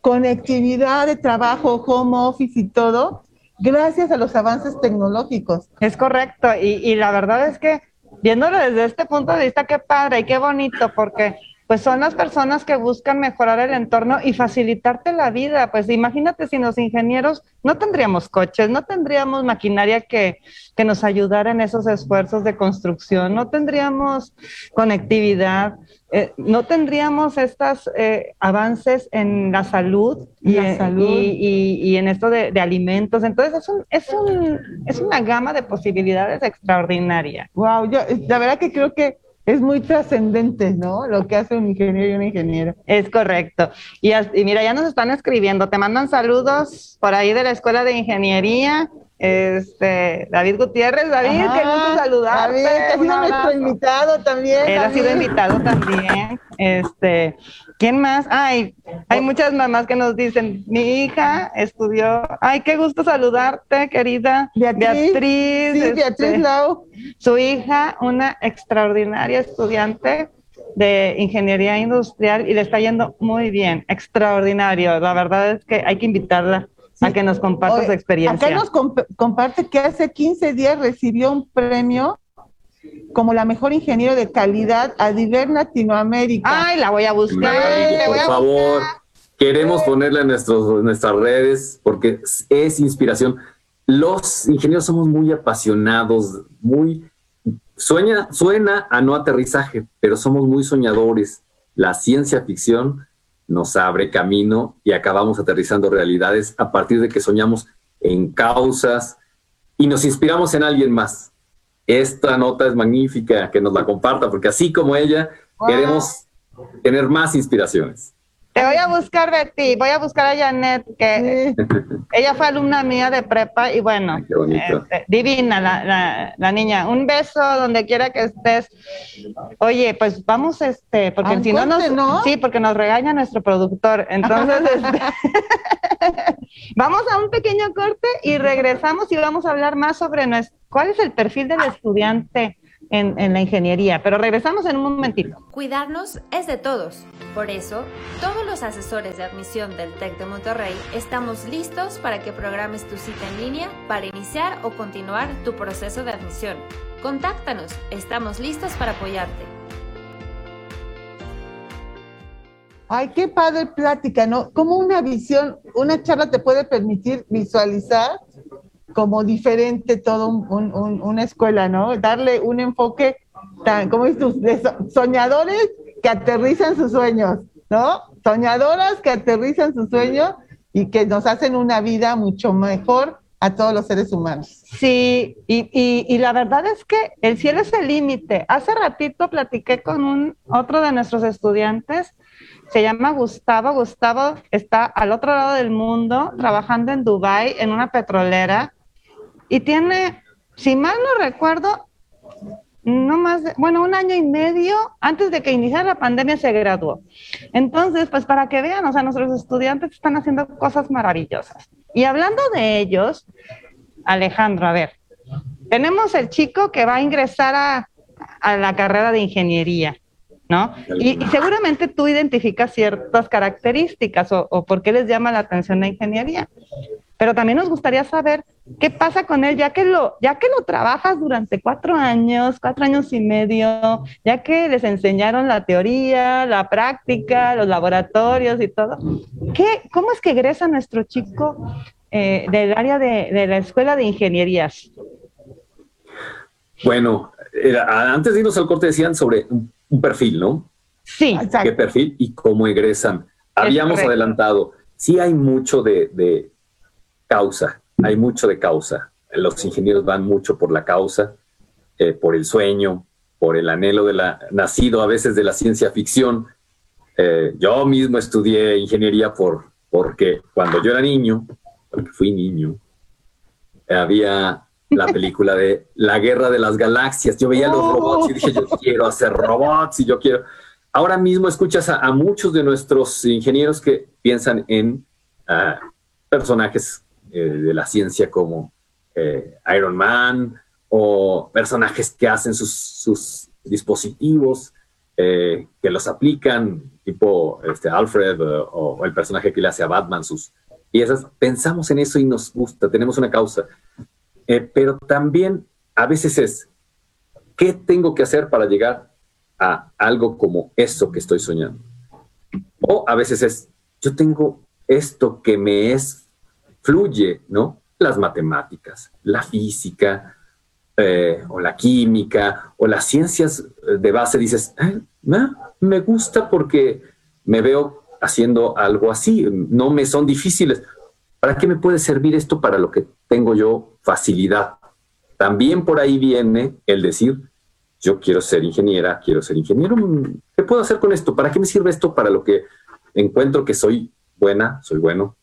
conectividad de trabajo, home office y todo, gracias a los avances tecnológicos. Es correcto, y, y la verdad es que viéndolo desde este punto de vista, qué padre y qué bonito, porque pues son las personas que buscan mejorar el entorno y facilitarte la vida. Pues imagínate si los ingenieros no tendríamos coches, no tendríamos maquinaria que, que nos ayudara en esos esfuerzos de construcción, no tendríamos conectividad, eh, no tendríamos estos eh, avances en la salud, y, en esto de, alimentos. Entonces, es, un, es, un, es una gama de posibilidades extraordinaria. Wow, yo la verdad que creo que es muy trascendente, ¿no? Lo que hace un ingeniero y una ingeniera. Es correcto. Y, y, mira, ya nos están escribiendo, te mandan saludos por ahí de la Escuela de Ingeniería. Este, David Gutiérrez, David, qué gusto saludarte. David, que ha sido nuestro invitado también. Él ha sido invitado también. Este, ¿quién más? Ay, hay muchas mamás que nos dicen, mi hija estudió, ay, qué gusto saludarte, querida Beatriz. Beatriz, sí, Beatriz este, Lau. Su hija, una extraordinaria estudiante de ingeniería industrial y le está yendo muy bien, extraordinario. La verdad es que hay que invitarla a que nos comparta su experiencia. Acá nos comparte que hace 15 días recibió un premio como la mejor ingeniero de calidad a nivel Latinoamérica. Ay, la voy a buscar. por favor, queremos ponerla en, nuestros, nuestras redes porque es inspiración. Los ingenieros somos muy apasionados, muy sueña, suena a no aterrizaje, pero somos muy soñadores. La ciencia ficción nos abre camino y acabamos aterrizando realidades a partir de que soñamos en causas y nos inspiramos en alguien más. Esta nota es magnífica, que nos la comparta, porque así como ella, queremos tener más inspiraciones. Te voy a buscar, Betty, voy a buscar a Janet, que ella fue alumna mía de prepa y bueno, este, divina la, la, niña. Un beso donde quiera que estés. Oye, pues vamos, este, porque si no nos, sí, porque nos regaña nuestro productor. Entonces, este, vamos a un pequeño corte y regresamos y vamos a hablar más sobre nuestro, cuál es el perfil del estudiante en, la ingeniería, pero regresamos en un momentito. Cuidarnos es de todos. Por eso, todos los asesores de admisión del TEC de Monterrey estamos listos para que programes tu cita en línea para iniciar o continuar tu proceso de admisión. Contáctanos, estamos listos para apoyarte. Ay, qué padre plática, ¿no? Como una visión, una charla te puede permitir visualizar como diferente todo una escuela, ¿no? Darle un enfoque tan, como dices de soñadores que aterrizan sus sueños, ¿no? Soñadoras que aterrizan sus sueños y que nos hacen una vida mucho mejor a todos los seres humanos. Sí, y, y, la verdad es que el cielo es el límite. Hace ratito platiqué con un otro de nuestros estudiantes, se llama Gustavo. Gustavo está al otro lado del mundo, trabajando en Dubai en una petrolera, y tiene, si mal no recuerdo, no más, bueno, un año y medio antes de que iniciara la pandemia se graduó. Entonces, pues para que vean, o sea, nuestros estudiantes están haciendo cosas maravillosas. Y hablando de ellos, Alejandro, a ver, tenemos el chico que va a ingresar a, a la carrera de ingeniería, ¿no? Y, seguramente tú identificas ciertas características o, o por qué les llama la atención la ingeniería. Pero también nos gustaría saber qué pasa con él, ya que lo, ya que lo trabajas durante cuatro años, cuatro años y medio, ya que les enseñaron la teoría, la práctica, los laboratorios y todo. ¿Qué, ¿Cómo es que egresa nuestro chico eh, del área de, la escuela de ingenierías? Bueno, antes de irnos al corte decían sobre un, perfil, ¿no? Sí. ¿Qué perfil y cómo egresan? Habíamos adelantado, sí hay mucho de causa, hay mucho de causa. Los ingenieros van mucho por la causa, eh, por el sueño, por el anhelo de la, nacido a veces de la ciencia ficción. Eh, yo mismo estudié ingeniería por, porque cuando yo era niño, porque fui niño, había la película de La Guerra de las Galaxias. Yo veía los robots y dije, yo quiero hacer robots y yo quiero... Ahora mismo escuchas a, muchos de nuestros ingenieros que piensan en ah, personajes eh, de la ciencia como eh, Iron Man o personajes que hacen sus, dispositivos, eh, que los aplican, tipo este Alfred o, el personaje que le hace a Batman sus piezas. Pensamos en eso y nos gusta, tenemos una causa. pero también a veces es, ¿qué tengo que hacer para llegar a algo como eso que estoy soñando? O a veces es, yo tengo esto que me es fluye, ¿no? Las matemáticas, la física, eh, o la química, o las ciencias de base, dices, me gusta porque me veo haciendo algo así, no me son difíciles. ¿Para qué me puede servir esto para lo que tengo yo facilidad? También por ahí viene el decir, yo quiero ser ingeniera, quiero ser ingeniero, ¿qué puedo hacer con esto? ¿Para qué me sirve esto para lo que encuentro que soy buena, soy bueno?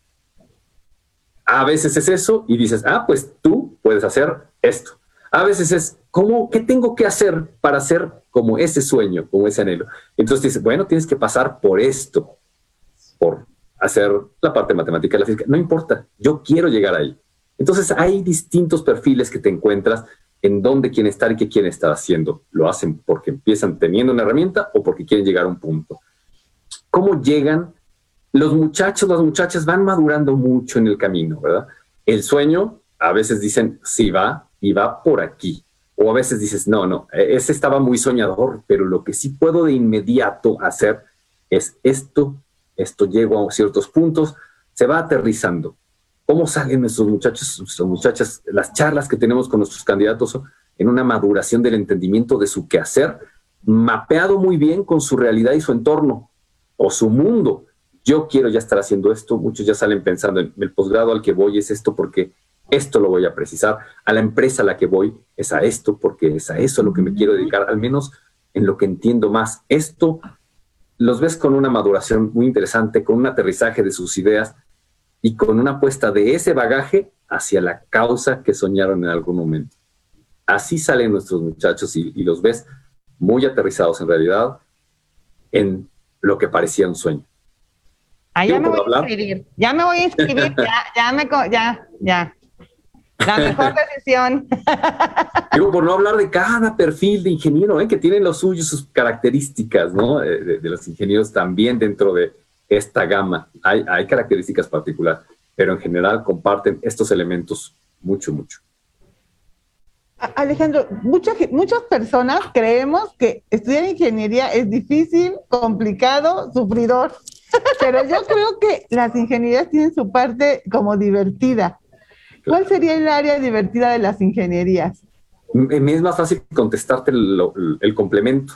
A veces es eso y dices, ah, pues tú puedes hacer esto. A veces es, ¿cómo, qué tengo que hacer para hacer como ese sueño, como ese anhelo? Entonces dices, bueno, tienes que pasar por esto, por hacer la parte matemática, la física. No importa, yo quiero llegar ahí. Entonces hay distintos perfiles que te encuentras en dónde quieren estar y qué quieren estar haciendo. Lo hacen porque empiezan teniendo una herramienta o porque quieren llegar a un punto. ¿Cómo llegan? Los muchachos, las muchachas van madurando mucho en el camino, ¿verdad? El sueño, a veces dicen, sí va y va por aquí. O a veces dices, no, no, e-, ese estaba muy soñador, pero lo que sí puedo de inmediato hacer es esto, esto llego a ciertos puntos, se va aterrizando. ¿Cómo salen nuestros muchachos, nuestras muchachas? Las charlas que tenemos con nuestros candidatos en una maduración del entendimiento de su quehacer, mapeado muy bien con su realidad y su entorno o su mundo yo quiero ya estar haciendo esto, muchos ya salen pensando en el posgrado al que voy es esto porque esto lo voy a precisar, a la empresa a la que voy es a esto porque es a eso a lo que me quiero dedicar, al menos en lo que entiendo más. Esto los ves con una maduración muy interesante, con un aterrizaje de sus ideas y con una apuesta de ese bagaje hacia la causa que soñaron en algún momento. Así salen nuestros muchachos y, y los ves muy aterrizados en realidad en lo que parecía un sueño. Ah, ya me voy a inscribir. Ya me voy a inscribir, ya, ya me, ya, ya. La mejor decisión. Digo, por no hablar de cada perfil de ingeniero, ¿eh? que tiene los suyos, sus características, ¿no? Eh, de, los ingenieros también dentro de esta gama. Hay, hay características particulares, pero en general comparten estos elementos mucho, mucho. Alejandro, muchas, muchas personas creemos que estudiar ingeniería es difícil, complicado, sufridor. Pero yo creo que las ingenierías tienen su parte como divertida. ¿Cuál sería el área divertida de las ingenierías? Me es más fácil contestarte el, complemento.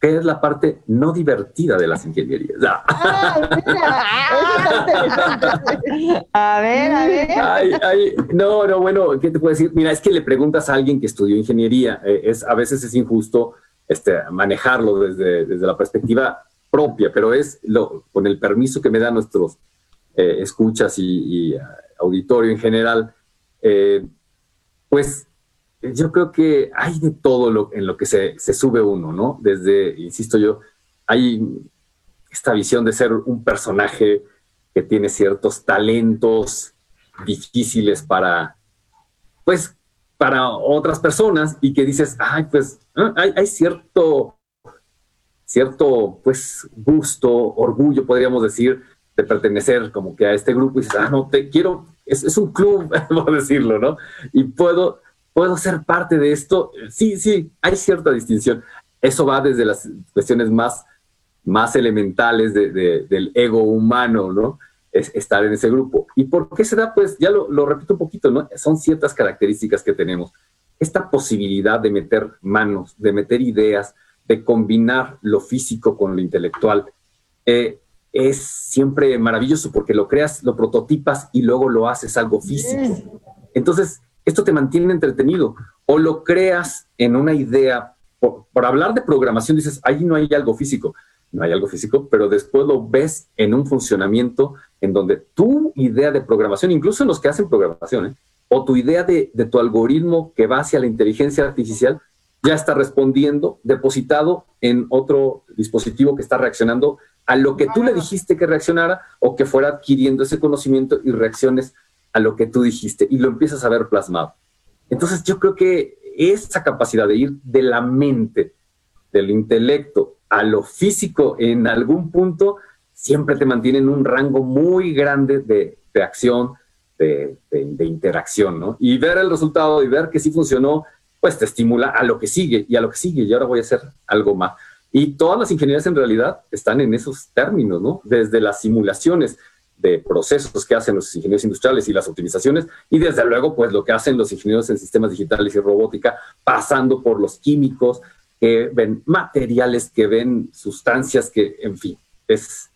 ¿Qué es la parte no divertida de las ingenierías? a ver, a ver. no, no, bueno, ¿qué te puedo decir? Mira, es que le preguntas a alguien que estudió ingeniería. Eh, es, a veces es injusto este, manejarlo desde, desde la perspectiva propia, pero es lo, con el permiso que me dan nuestros eh, escuchas y, auditorio en general, eh, pues yo creo que hay de todo en lo que se, se, sube uno, ¿no? Desde, insisto yo, hay esta visión de ser un personaje que tiene ciertos talentos difíciles para, pues, para otras personas y que dices, ay, pues, hay cierto, cierto, pues, gusto, orgullo, podríamos decir, de pertenecer como que a este grupo y dices, ah, no, te quiero, es, un club, por decirlo, ¿no? Y puedo, ¿Puedo ser parte de esto? Sí, sí, hay cierta distinción. Eso va desde las cuestiones más, más elementales del ego humano, ¿no? Es estar en ese grupo. ¿Y por qué se da? Pues ya lo, repito un poquito, ¿no? Son ciertas características que tenemos. Esta posibilidad de meter manos, de meter ideas, de combinar lo físico con lo intelectual, eh, es siempre maravilloso porque lo creas, lo prototipas y luego lo haces algo físico. Entonces, esto te mantiene entretenido. O lo creas en una idea, por, hablar de programación dices, ahí no hay algo físico, no hay algo físico, pero después lo ves en un funcionamiento en donde tu idea de programación, incluso en los que hacen programación, ¿eh? o tu idea de, de tu algoritmo que va hacia la inteligencia artificial, ya está respondiendo, depositado en otro dispositivo que está reaccionando a lo que tú le dijiste que reaccionara o que fuera adquiriendo ese conocimiento y reacciones a lo que tú dijiste y lo empiezas a ver plasmado. Entonces yo creo que esa capacidad de ir de la mente, del intelecto a lo físico en algún punto, siempre te mantiene en un rango muy grande de, acción, de, interacción, ¿no? Y ver el resultado y ver que sí funcionó, pues te estimula a lo que sigue y a lo que sigue y ahora voy a hacer algo más. Y todas las ingenierías en realidad están en esos términos, ¿no? Desde las simulaciones, de procesos que hacen los ingenieros industriales y las optimizaciones, y desde luego, pues lo que hacen los ingenieros en sistemas digitales y robótica, pasando por los químicos, que ven materiales, que ven sustancias, que, en fin, es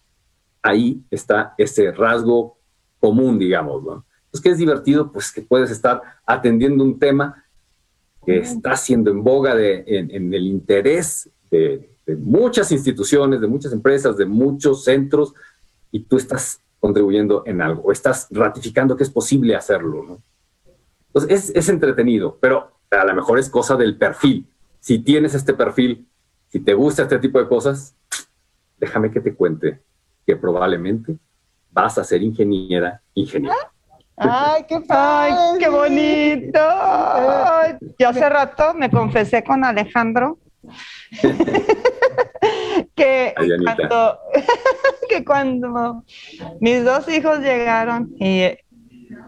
ahí está ese rasgo común, digamos, ¿no? Pues que es divertido, pues que puedes estar atendiendo un tema que está siendo en boga de, en, el interés de, de muchas instituciones, de muchas empresas, de muchos centros, y tú estás contribuyendo en algo, o estás ratificando que es posible hacerlo, ¿no? Entonces, es, es entretenido, pero a lo mejor es cosa del perfil. Si tienes este perfil, si te gusta este tipo de cosas, déjame que te cuente que probablemente vas a ser ingeniera, ingeniero. ¡Ay, qué padre! ¡Ay, qué bonito! yo hace rato me confesé con Alejandro que, cuando, que cuando mis dos hijos llegaron y,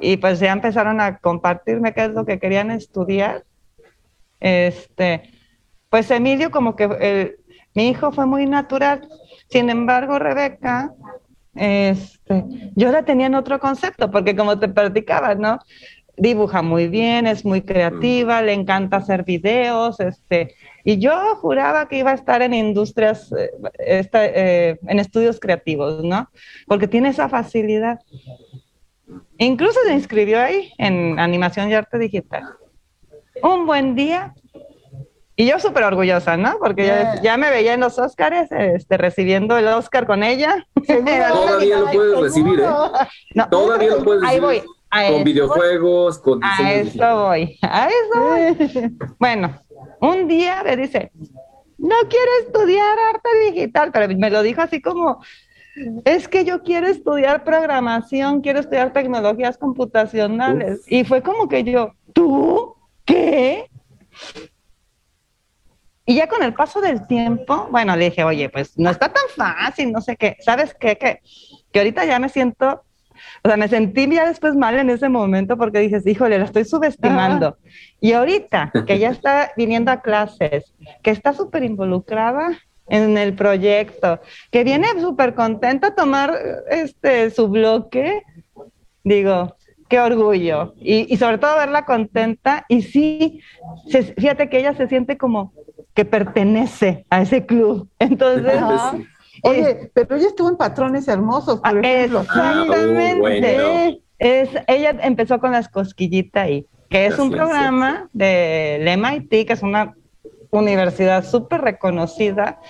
y, pues ya empezaron a compartirme qué es lo que querían estudiar, este, pues Emilio como que mi hijo fue muy natural. Sin embargo, Rebeca, este, yo la tenía en otro concepto, porque como te platicaba, ¿no? Dibuja muy bien, es muy creativa, le encanta hacer videos, este, y yo juraba que iba a estar en industrias, eh, eh, en estudios creativos, ¿no? Porque tiene esa facilidad. Incluso se inscribió ahí en animación y arte digital. Un buen día. Y yo súper orgullosa, ¿no? Porque ya, me veía en los Óscares, este, recibiendo el Óscar con ella. Todavía lo puedes recibir, ¿eh? Todavía lo puedes recibir. Ahí voy. con videojuegos, con A eso voy, a eso voy. bueno, un día me dice, no quiero estudiar arte digital, pero me lo dijo así como, es que yo quiero estudiar programación, quiero estudiar tecnologías computacionales. Y fue como que yo, ¿tú qué? Y ya con el paso del tiempo, bueno, le dije, oye, pues no está tan fácil, no sé qué. ¿Sabes qué? Que, que ahorita ya me siento o sea, me sentí ya después mal en ese momento porque dices, híjole, la estoy subestimando. Y ahorita que ya está viniendo a clases, que está súper involucrada en el proyecto, que viene súper contenta a tomar este, su bloque, digo, qué orgullo. Y, y, sobre todo verla contenta. Y sí, fíjate que ella se siente como que pertenece a ese club. Entonces, Oye, pero ella estuvo en Patrones Hermosos, por ejemplo. Exactamente. Ah, uh, es, ella empezó con las cosquillitas ahí, que es un programa del MIT, que es una universidad súper reconocida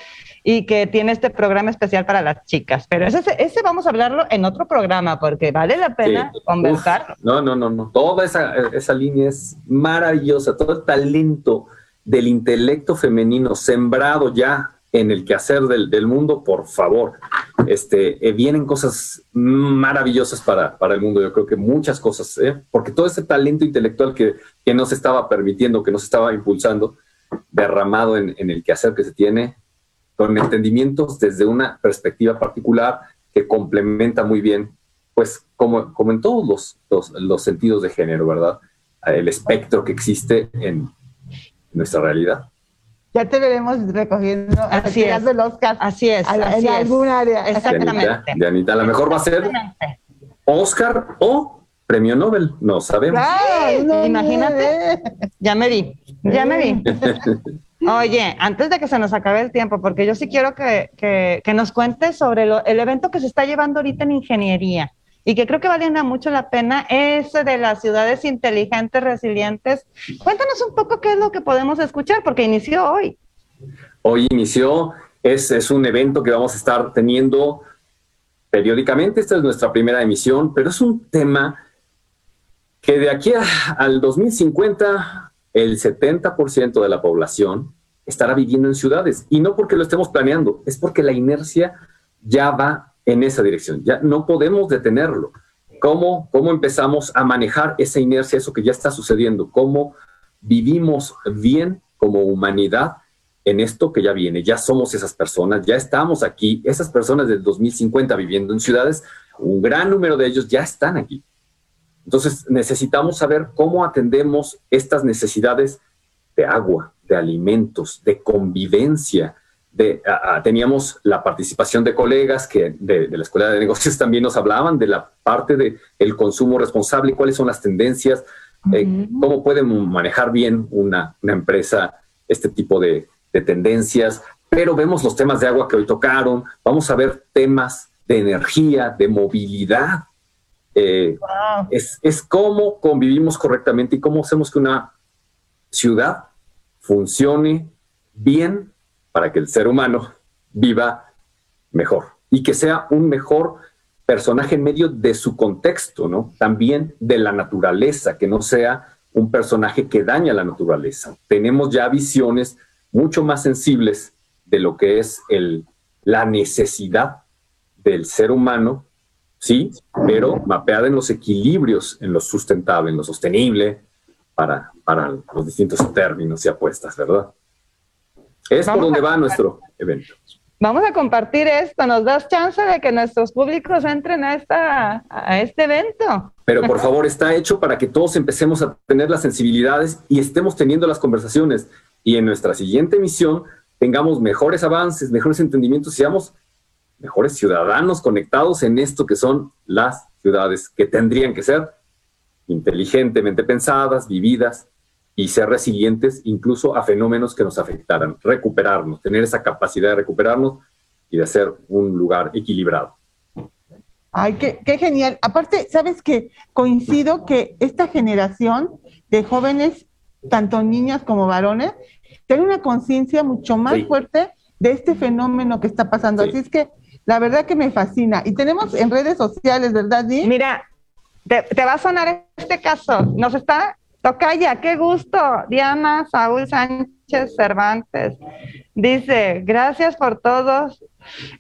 y que tiene este programa especial para las chicas. Pero ese, ese vamos a hablarlo en otro programa porque vale la pena Sí. conversarlo. Uf, no, no, no, no. Toda esa, esa línea es maravillosa. Todo el talento del intelecto femenino sembrado ya en el quehacer del, del mundo, por favor. Este, eh, vienen cosas maravillosas para, para el mundo. Yo creo que muchas cosas, ¿eh? porque todo ese talento intelectual que, que no se estaba permitiendo, que no se estaba impulsando, derramado en, en el quehacer que se tiene, con entendimientos desde una perspectiva particular que complementa muy bien, pues como, como en todos los, los, los sentidos de género, ¿verdad? El espectro que existe en nuestra realidad. Ya te veremos recogiendo, Así es. de los Oscar Así es, a la- así en es. algún área. Exactamente. Dianita, Dianita, a lo mejor va a ser. Oscar o Premio Nobel, no sabemos. Claro, no, Imagínate. eh. Ya me vi, ya me vi. Oye, antes de que se nos acabe el tiempo, porque yo sí quiero que, que- que nos cuentes sobre lo- el evento que se está llevando ahorita en ingeniería y que creo que vale mucho la pena, ese de las ciudades inteligentes, resilientes. Cuéntanos un poco qué es lo que podemos escuchar, porque inició hoy. Hoy inició, es, es un evento que vamos a estar teniendo periódicamente, esta es nuestra primera emisión, pero es un tema que de aquí al 2050 el 70% de la población estará viviendo en ciudades y no porque lo estemos planeando, es porque la inercia ya va en esa dirección, ya no podemos detenerlo. ¿Cómo, cómo empezamos a manejar esa inercia, eso que ya está sucediendo? ¿Cómo vivimos bien como humanidad en esto que ya viene? Ya somos esas personas, ya estamos aquí, esas personas del 2050 viviendo en ciudades, un gran número de ellos ya están aquí. Entonces necesitamos saber cómo atendemos estas necesidades de agua, de alimentos, de convivencia. De, a- a- teníamos la participación de colegas que de, de la Escuela de Negocios también nos hablaban de la parte del el consumo responsable, cuáles son las tendencias, eh, cómo pueden manejar bien una, una empresa este tipo de, de tendencias. Pero vemos los temas de agua que hoy tocaron, vamos a ver temas de energía, de movilidad, eh, es, es cómo convivimos correctamente y cómo hacemos que una ciudad funcione bien para que el ser humano viva mejor y que sea un mejor personaje en medio de su contexto, ¿no? También de la naturaleza, que no sea un personaje que daña la naturaleza. Tenemos ya visiones mucho más sensibles de lo que es el, la necesidad del ser humano sí, pero mapeada en los equilibrios, en lo sustentable, en lo sostenible, para, para los distintos términos y apuestas, ¿verdad? Es por Vamos donde a- va nuestro evento. Vamos a compartir esto, nos das chance de que nuestros públicos entren a, esta, a este evento. Pero por favor, está hecho para que todos empecemos a tener las sensibilidades y estemos teniendo las conversaciones. Y en nuestra siguiente emisión tengamos mejores avances, mejores entendimientos, seamos mejores ciudadanos conectados en esto que son las ciudades que tendrían que ser inteligentemente pensadas, vividas y ser resilientes incluso a fenómenos que nos afectaran, recuperarnos, tener esa capacidad de recuperarnos y de hacer un lugar equilibrado. Ay, qué, qué genial. Aparte, ¿sabes qué? Coincido que esta generación de jóvenes, tanto niñas como varones, tiene una conciencia mucho más Sí. fuerte de este fenómeno que está pasando. Sí. Así es que la verdad que me fascina. Y tenemos en redes sociales, ¿verdad, Di? Mira, te, te va a sonar este caso. Nos está, Tocaya, qué gusto. Diana Saúl Sánchez Cervantes dice, gracias por todos.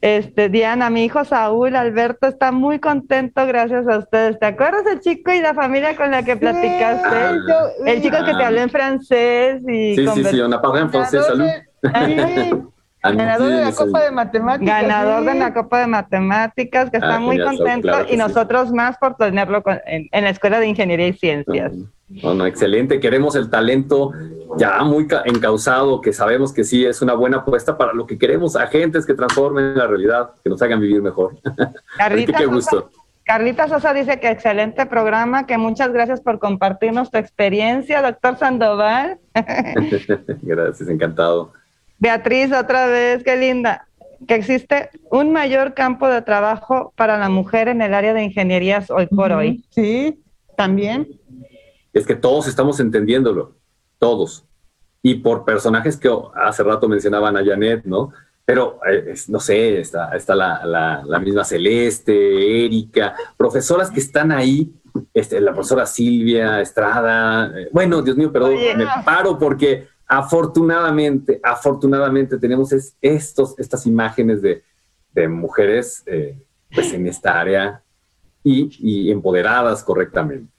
Este, Diana, mi hijo Saúl Alberto está muy contento gracias a ustedes. ¿Te acuerdas del chico y la familia con la que platicaste? Ah. yo- El chico que te habló en francés y Sí, sí, sí, on a parlé en de- sí, ganador de la Copa de Matemáticas. ganador sí. de la Copa de Matemáticas, que está Ah, muy genial, Saúl, contento claro y sí. nosotros más por tenerlo con- en, en la Escuela de Ingeniería y Ciencias. No, no, excelente. Queremos el talento ya muy ca- encausado, que sabemos que sí es una buena apuesta para lo que queremos, agentes que transformen la realidad, que nos hagan vivir mejor. Carlita qué Sosa- gusto. Carlita Sosa dice que excelente programa, que muchas gracias por compartirnos tu experiencia, doctor Sandoval. Gracias, encantado. Beatriz, otra vez, qué linda. Que existe un mayor campo de trabajo para la mujer en el área de ingenierías hoy por hoy. Sí, también. Es que todos estamos entendiéndolo, todos. Y por personajes que hace rato mencionaban a Janet, ¿no? Pero, eh, no sé, está, está la, la, misma Celeste, Erika, profesoras que están ahí, este, la profesora Silvia Estrada. Eh, bueno, Dios mío, perdón, me paro porque afortunadamente, afortunadamente tenemos estos, estas imágenes de, mujeres eh, pues en esta área y, empoderadas correctamente.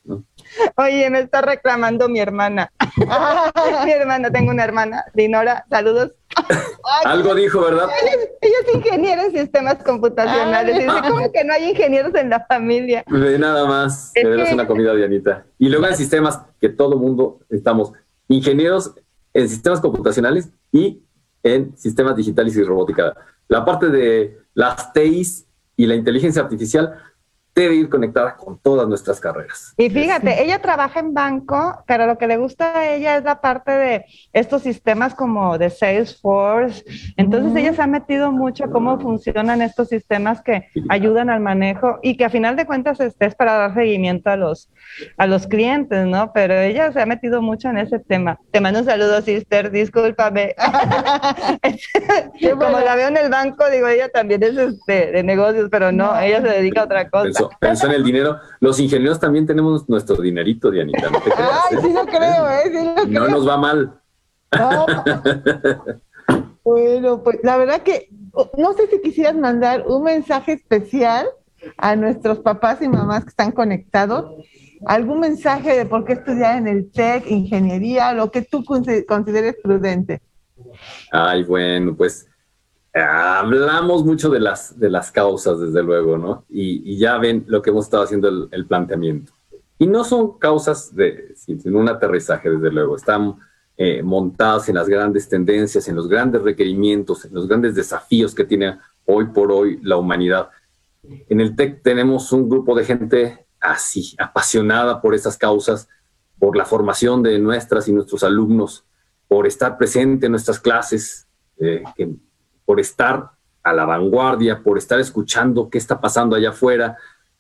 Oye, me está reclamando mi hermana. mi hermana, tengo una hermana, Dinora, saludos. Algo dijo, ¿verdad? Ella es, ingeniera en sistemas computacionales. Y dice, ¿cómo que no hay ingenieros en la familia? De nada más, me debes una comida, Dianita. Y luego en sistemas, que todo mundo estamos ingenieros en sistemas computacionales y en sistemas digitales y robótica. La parte de las TIs y la inteligencia artificial debe ir conectada con todas nuestras carreras. Y fíjate, ella trabaja en banco, pero lo que le gusta a ella es la parte de estos sistemas como de Salesforce. Entonces ella se ha metido mucho a cómo funcionan estos sistemas que ayudan al manejo y que a final de cuentas este, es para dar seguimiento a los, a los clientes, ¿no? Pero ella se ha metido mucho en ese tema. Te mando un saludo, sister, discúlpame. como la veo en el banco, digo, ella también es este, de negocios, pero no, ella se dedica a otra cosa pensó, en el dinero. Los ingenieros también tenemos nuestro dinerito, Dianita. No Ay, sí lo creo, ¿eh? no nos va mal. bueno, pues la verdad que no sé si quisieras mandar un mensaje especial a nuestros papás y mamás que están conectados. ¿Algún mensaje de por qué estudiar en el TEC, ingeniería, lo que tú consideres prudente? Ay, bueno, pues hablamos mucho de las, de las causas, desde luego, ¿no? Y, ya ven lo que hemos estado haciendo el, planteamiento. Y no son causas de, sin, un aterrizaje, desde luego. Están eh, montadas en las grandes tendencias, en los grandes requerimientos, en los grandes desafíos que tiene hoy por hoy la humanidad. En el TEC tenemos un grupo de gente así, apasionada por esas causas, por la formación de nuestras y nuestros alumnos, por estar presente en nuestras clases, eh, que por estar a la vanguardia, por estar escuchando qué está pasando allá afuera.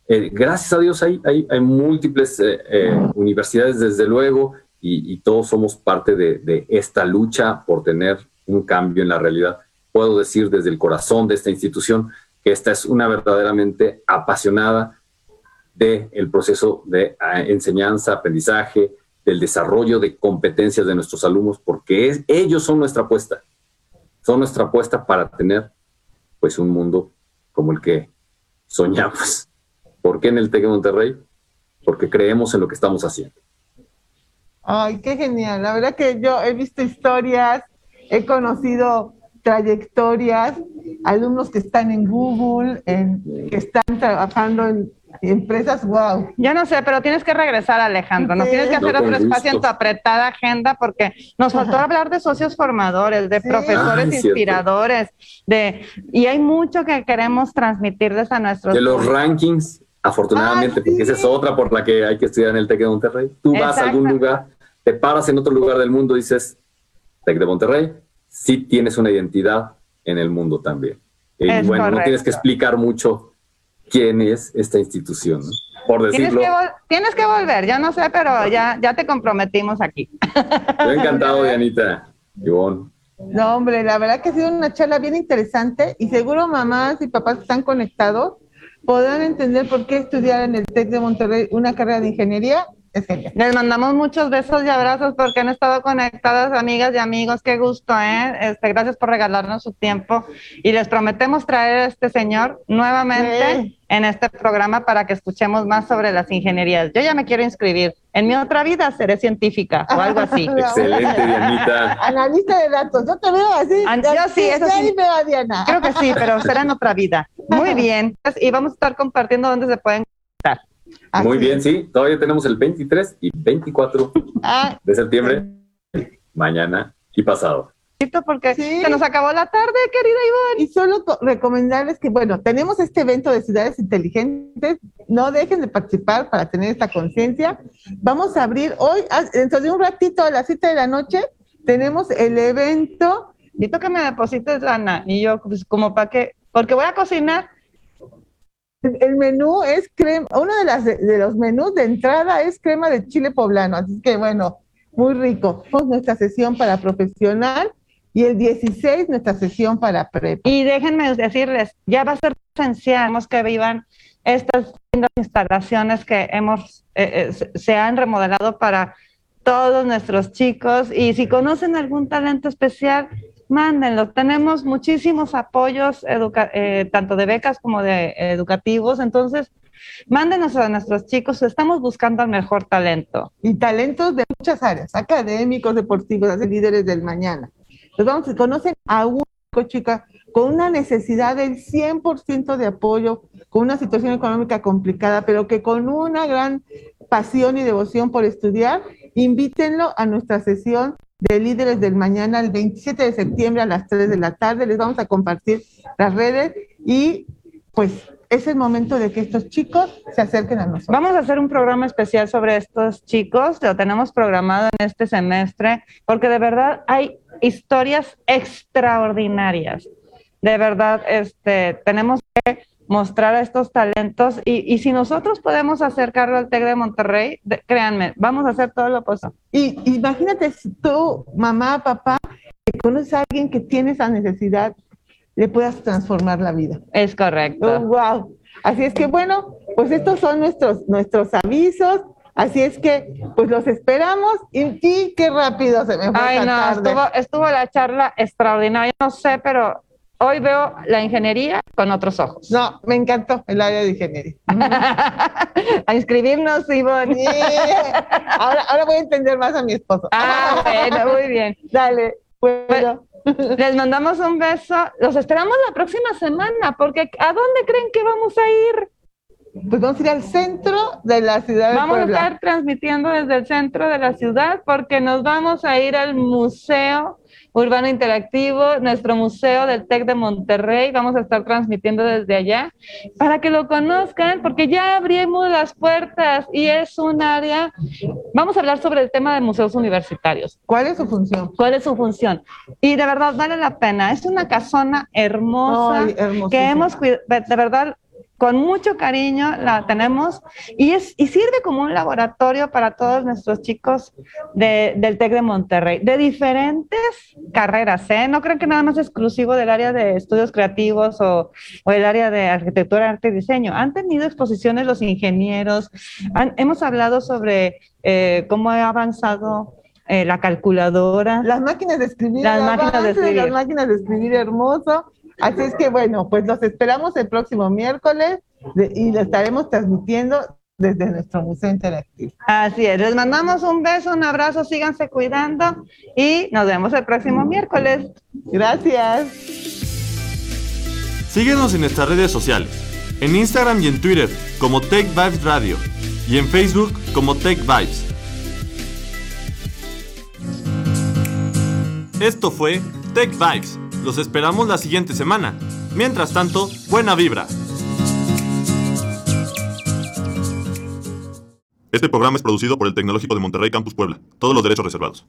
Eh, gracias a Dios hay, hay, múltiples eh, eh, universidades, desde luego, y, todos somos parte de, de, esta lucha por tener un cambio en la realidad. Puedo decir desde el corazón de esta institución que esta es una verdaderamente apasionada del el proceso de enseñanza, aprendizaje, del desarrollo de competencias de nuestros alumnos, porque ellos son nuestra apuesta son nuestra apuesta para tener pues un mundo como el que soñamos. ¿Por qué en el TEC Monterrey? Porque creemos en lo que estamos haciendo. Ay, qué genial. La verdad que yo he visto historias, he conocido trayectorias, alumnos que están en Google, que están trabajando en empresas, wow. Ya no sé, pero tienes que regresar, Alejandro. Nos tienes que hacer otro espacio en tu apretada agenda porque nos faltó hablar de socios formadores, de profesores inspiradores, de y hay mucho que queremos transmitirles a nuestros. De los rankings, afortunadamente, porque esa es otra por la que hay que estudiar en el TEC de Monterrey. Tú vas a algún lugar, te paras en otro lugar del mundo, dices TEC de Monterrey, sí tienes una identidad en el mundo también. Y bueno, no tienes que explicar mucho quién es esta institución, por decirlo. Tienes que, volver, ya no sé, pero ya, ya te comprometimos aquí. Estoy encantado, Dianita. Ivonne. No, hombre, la verdad que ha sido una charla bien interesante y seguro mamás y papás que están conectados podrán entender por qué estudiar en el TEC de Monterrey una carrera de ingeniería les mandamos muchos besos y abrazos porque han estado conectadas, amigas y amigos. Qué gusto, ¿eh? Este, gracias por regalarnos su tiempo. Y les prometemos traer a este señor nuevamente en este programa para que escuchemos más sobre las ingenierías. Yo ya me quiero inscribir. En mi otra vida seré científica o algo así. Excelente, Dianita. Analista de datos. Yo te veo así. yo sí, eso sí. Diana. Creo que sí, pero será en otra vida. Muy bien. Y vamos a estar compartiendo dónde se pueden estar. Muy bien, sí. Todavía tenemos el 23 y 24 ah. de septiembre, mañana y pasado. Porque se nos acabó la tarde, querida Ivonne. Y solo recomendarles que, bueno, tenemos este evento de ciudades inteligentes. No dejen de participar para tener esta conciencia. Vamos a abrir hoy, ah, dentro de un ratito a las 7 de la noche, tenemos el evento necesito que me deposites lana. Y yo, pues, como para qué, porque voy a cocinar. El menú es crema, uno de, las, de los menús de entrada es crema de chile poblano, así que bueno, muy rico. Nuestra sesión para profesional y el 16 nuestra sesión para prep. Y déjenme decirles, ya va a ser esencial que vivan estas lindas instalaciones que hemos, eh, eh, se han remodelado para todos nuestros chicos y si conocen algún talento especial, mándenlo. Tenemos muchísimos apoyos, eh, tanto de becas como de educativos, entonces mándenos a nuestros chicos, estamos buscando al mejor talento. Y talentos de muchas áreas, académicos, deportivos, líderes del mañana. Los vamos, conocen a un chica con una necesidad del 100% de apoyo, con una situación económica complicada, pero que con una gran pasión y devoción por estudiar, invítenlo a nuestra sesión de líderes del mañana el 27 de septiembre a las 3 de la tarde. Les vamos a compartir las redes y pues es el momento de que estos chicos se acerquen a nosotros. Vamos a hacer un programa especial sobre estos chicos, lo tenemos programado en este semestre, porque de verdad hay historias extraordinarias. De verdad, este, tenemos que mostrar a estos talentos y, si nosotros podemos acercarlo al TEC de Monterrey, créanme, vamos a hacer todo lo posible. Y imagínate si tú, mamá, papá, que conoces a alguien que tiene esa necesidad, le puedas transformar la vida. Es correcto. wow. Así es que bueno, pues estos son nuestros, nuestros avisos. Así es que, pues los esperamos y sí, qué rápido se me fue Ay, no, Estuvo, estuvo la charla extraordinaria. No sé, pero hoy veo la ingeniería con otros ojos. No, me encantó el área de ingeniería. a inscribirnos, Ivonne. ahora, ahora voy a entender más a mi esposo. ah, bueno, muy bien. Dale, bueno. Les mandamos un beso. Los esperamos la próxima semana, porque ¿a dónde creen que vamos a ir? Pues vamos a ir al centro de la ciudad. vamos a estar transmitiendo desde el centro de la ciudad porque nos vamos a ir al Museo Urbano Interactivo, nuestro museo del TEC de Monterrey. Vamos a estar transmitiendo desde allá para que lo conozcan, porque ya abrimos las puertas y es un área. Vamos a hablar sobre el tema de museos universitarios. ¿Cuál es su función? ¿Cuál es su función? Y de verdad vale la pena. Es una casona hermosa que hemos cuidado, de verdad con mucho cariño la tenemos y, es, y sirve como un laboratorio para todos nuestros chicos del TEC de Monterrey, de diferentes carreras, ¿eh? No creo que nada más exclusivo del área de estudios creativos o, o el área de arquitectura, arte y diseño. Han tenido exposiciones los ingenieros, hemos hablado sobre eh, cómo ha avanzado eh, la calculadora. Las máquinas de escribir. Las máquinas de escribir. Las máquinas de escribir hermoso. Así es que bueno, pues los esperamos el próximo miércoles y lo estaremos transmitiendo desde nuestro Museo Interactivo. Así es, les mandamos un beso, un abrazo, síganse cuidando y nos vemos el próximo miércoles. Gracias. Síguenos en nuestras redes sociales, en Instagram y en Twitter como Tech Vibes Radio y en Facebook como Tech Vibes. Esto fue Tech Vibes los esperamos la siguiente semana. Mientras tanto, buena vibra. Este programa es producido por el Tecnológico de Monterrey Campus Puebla. Todos los derechos reservados.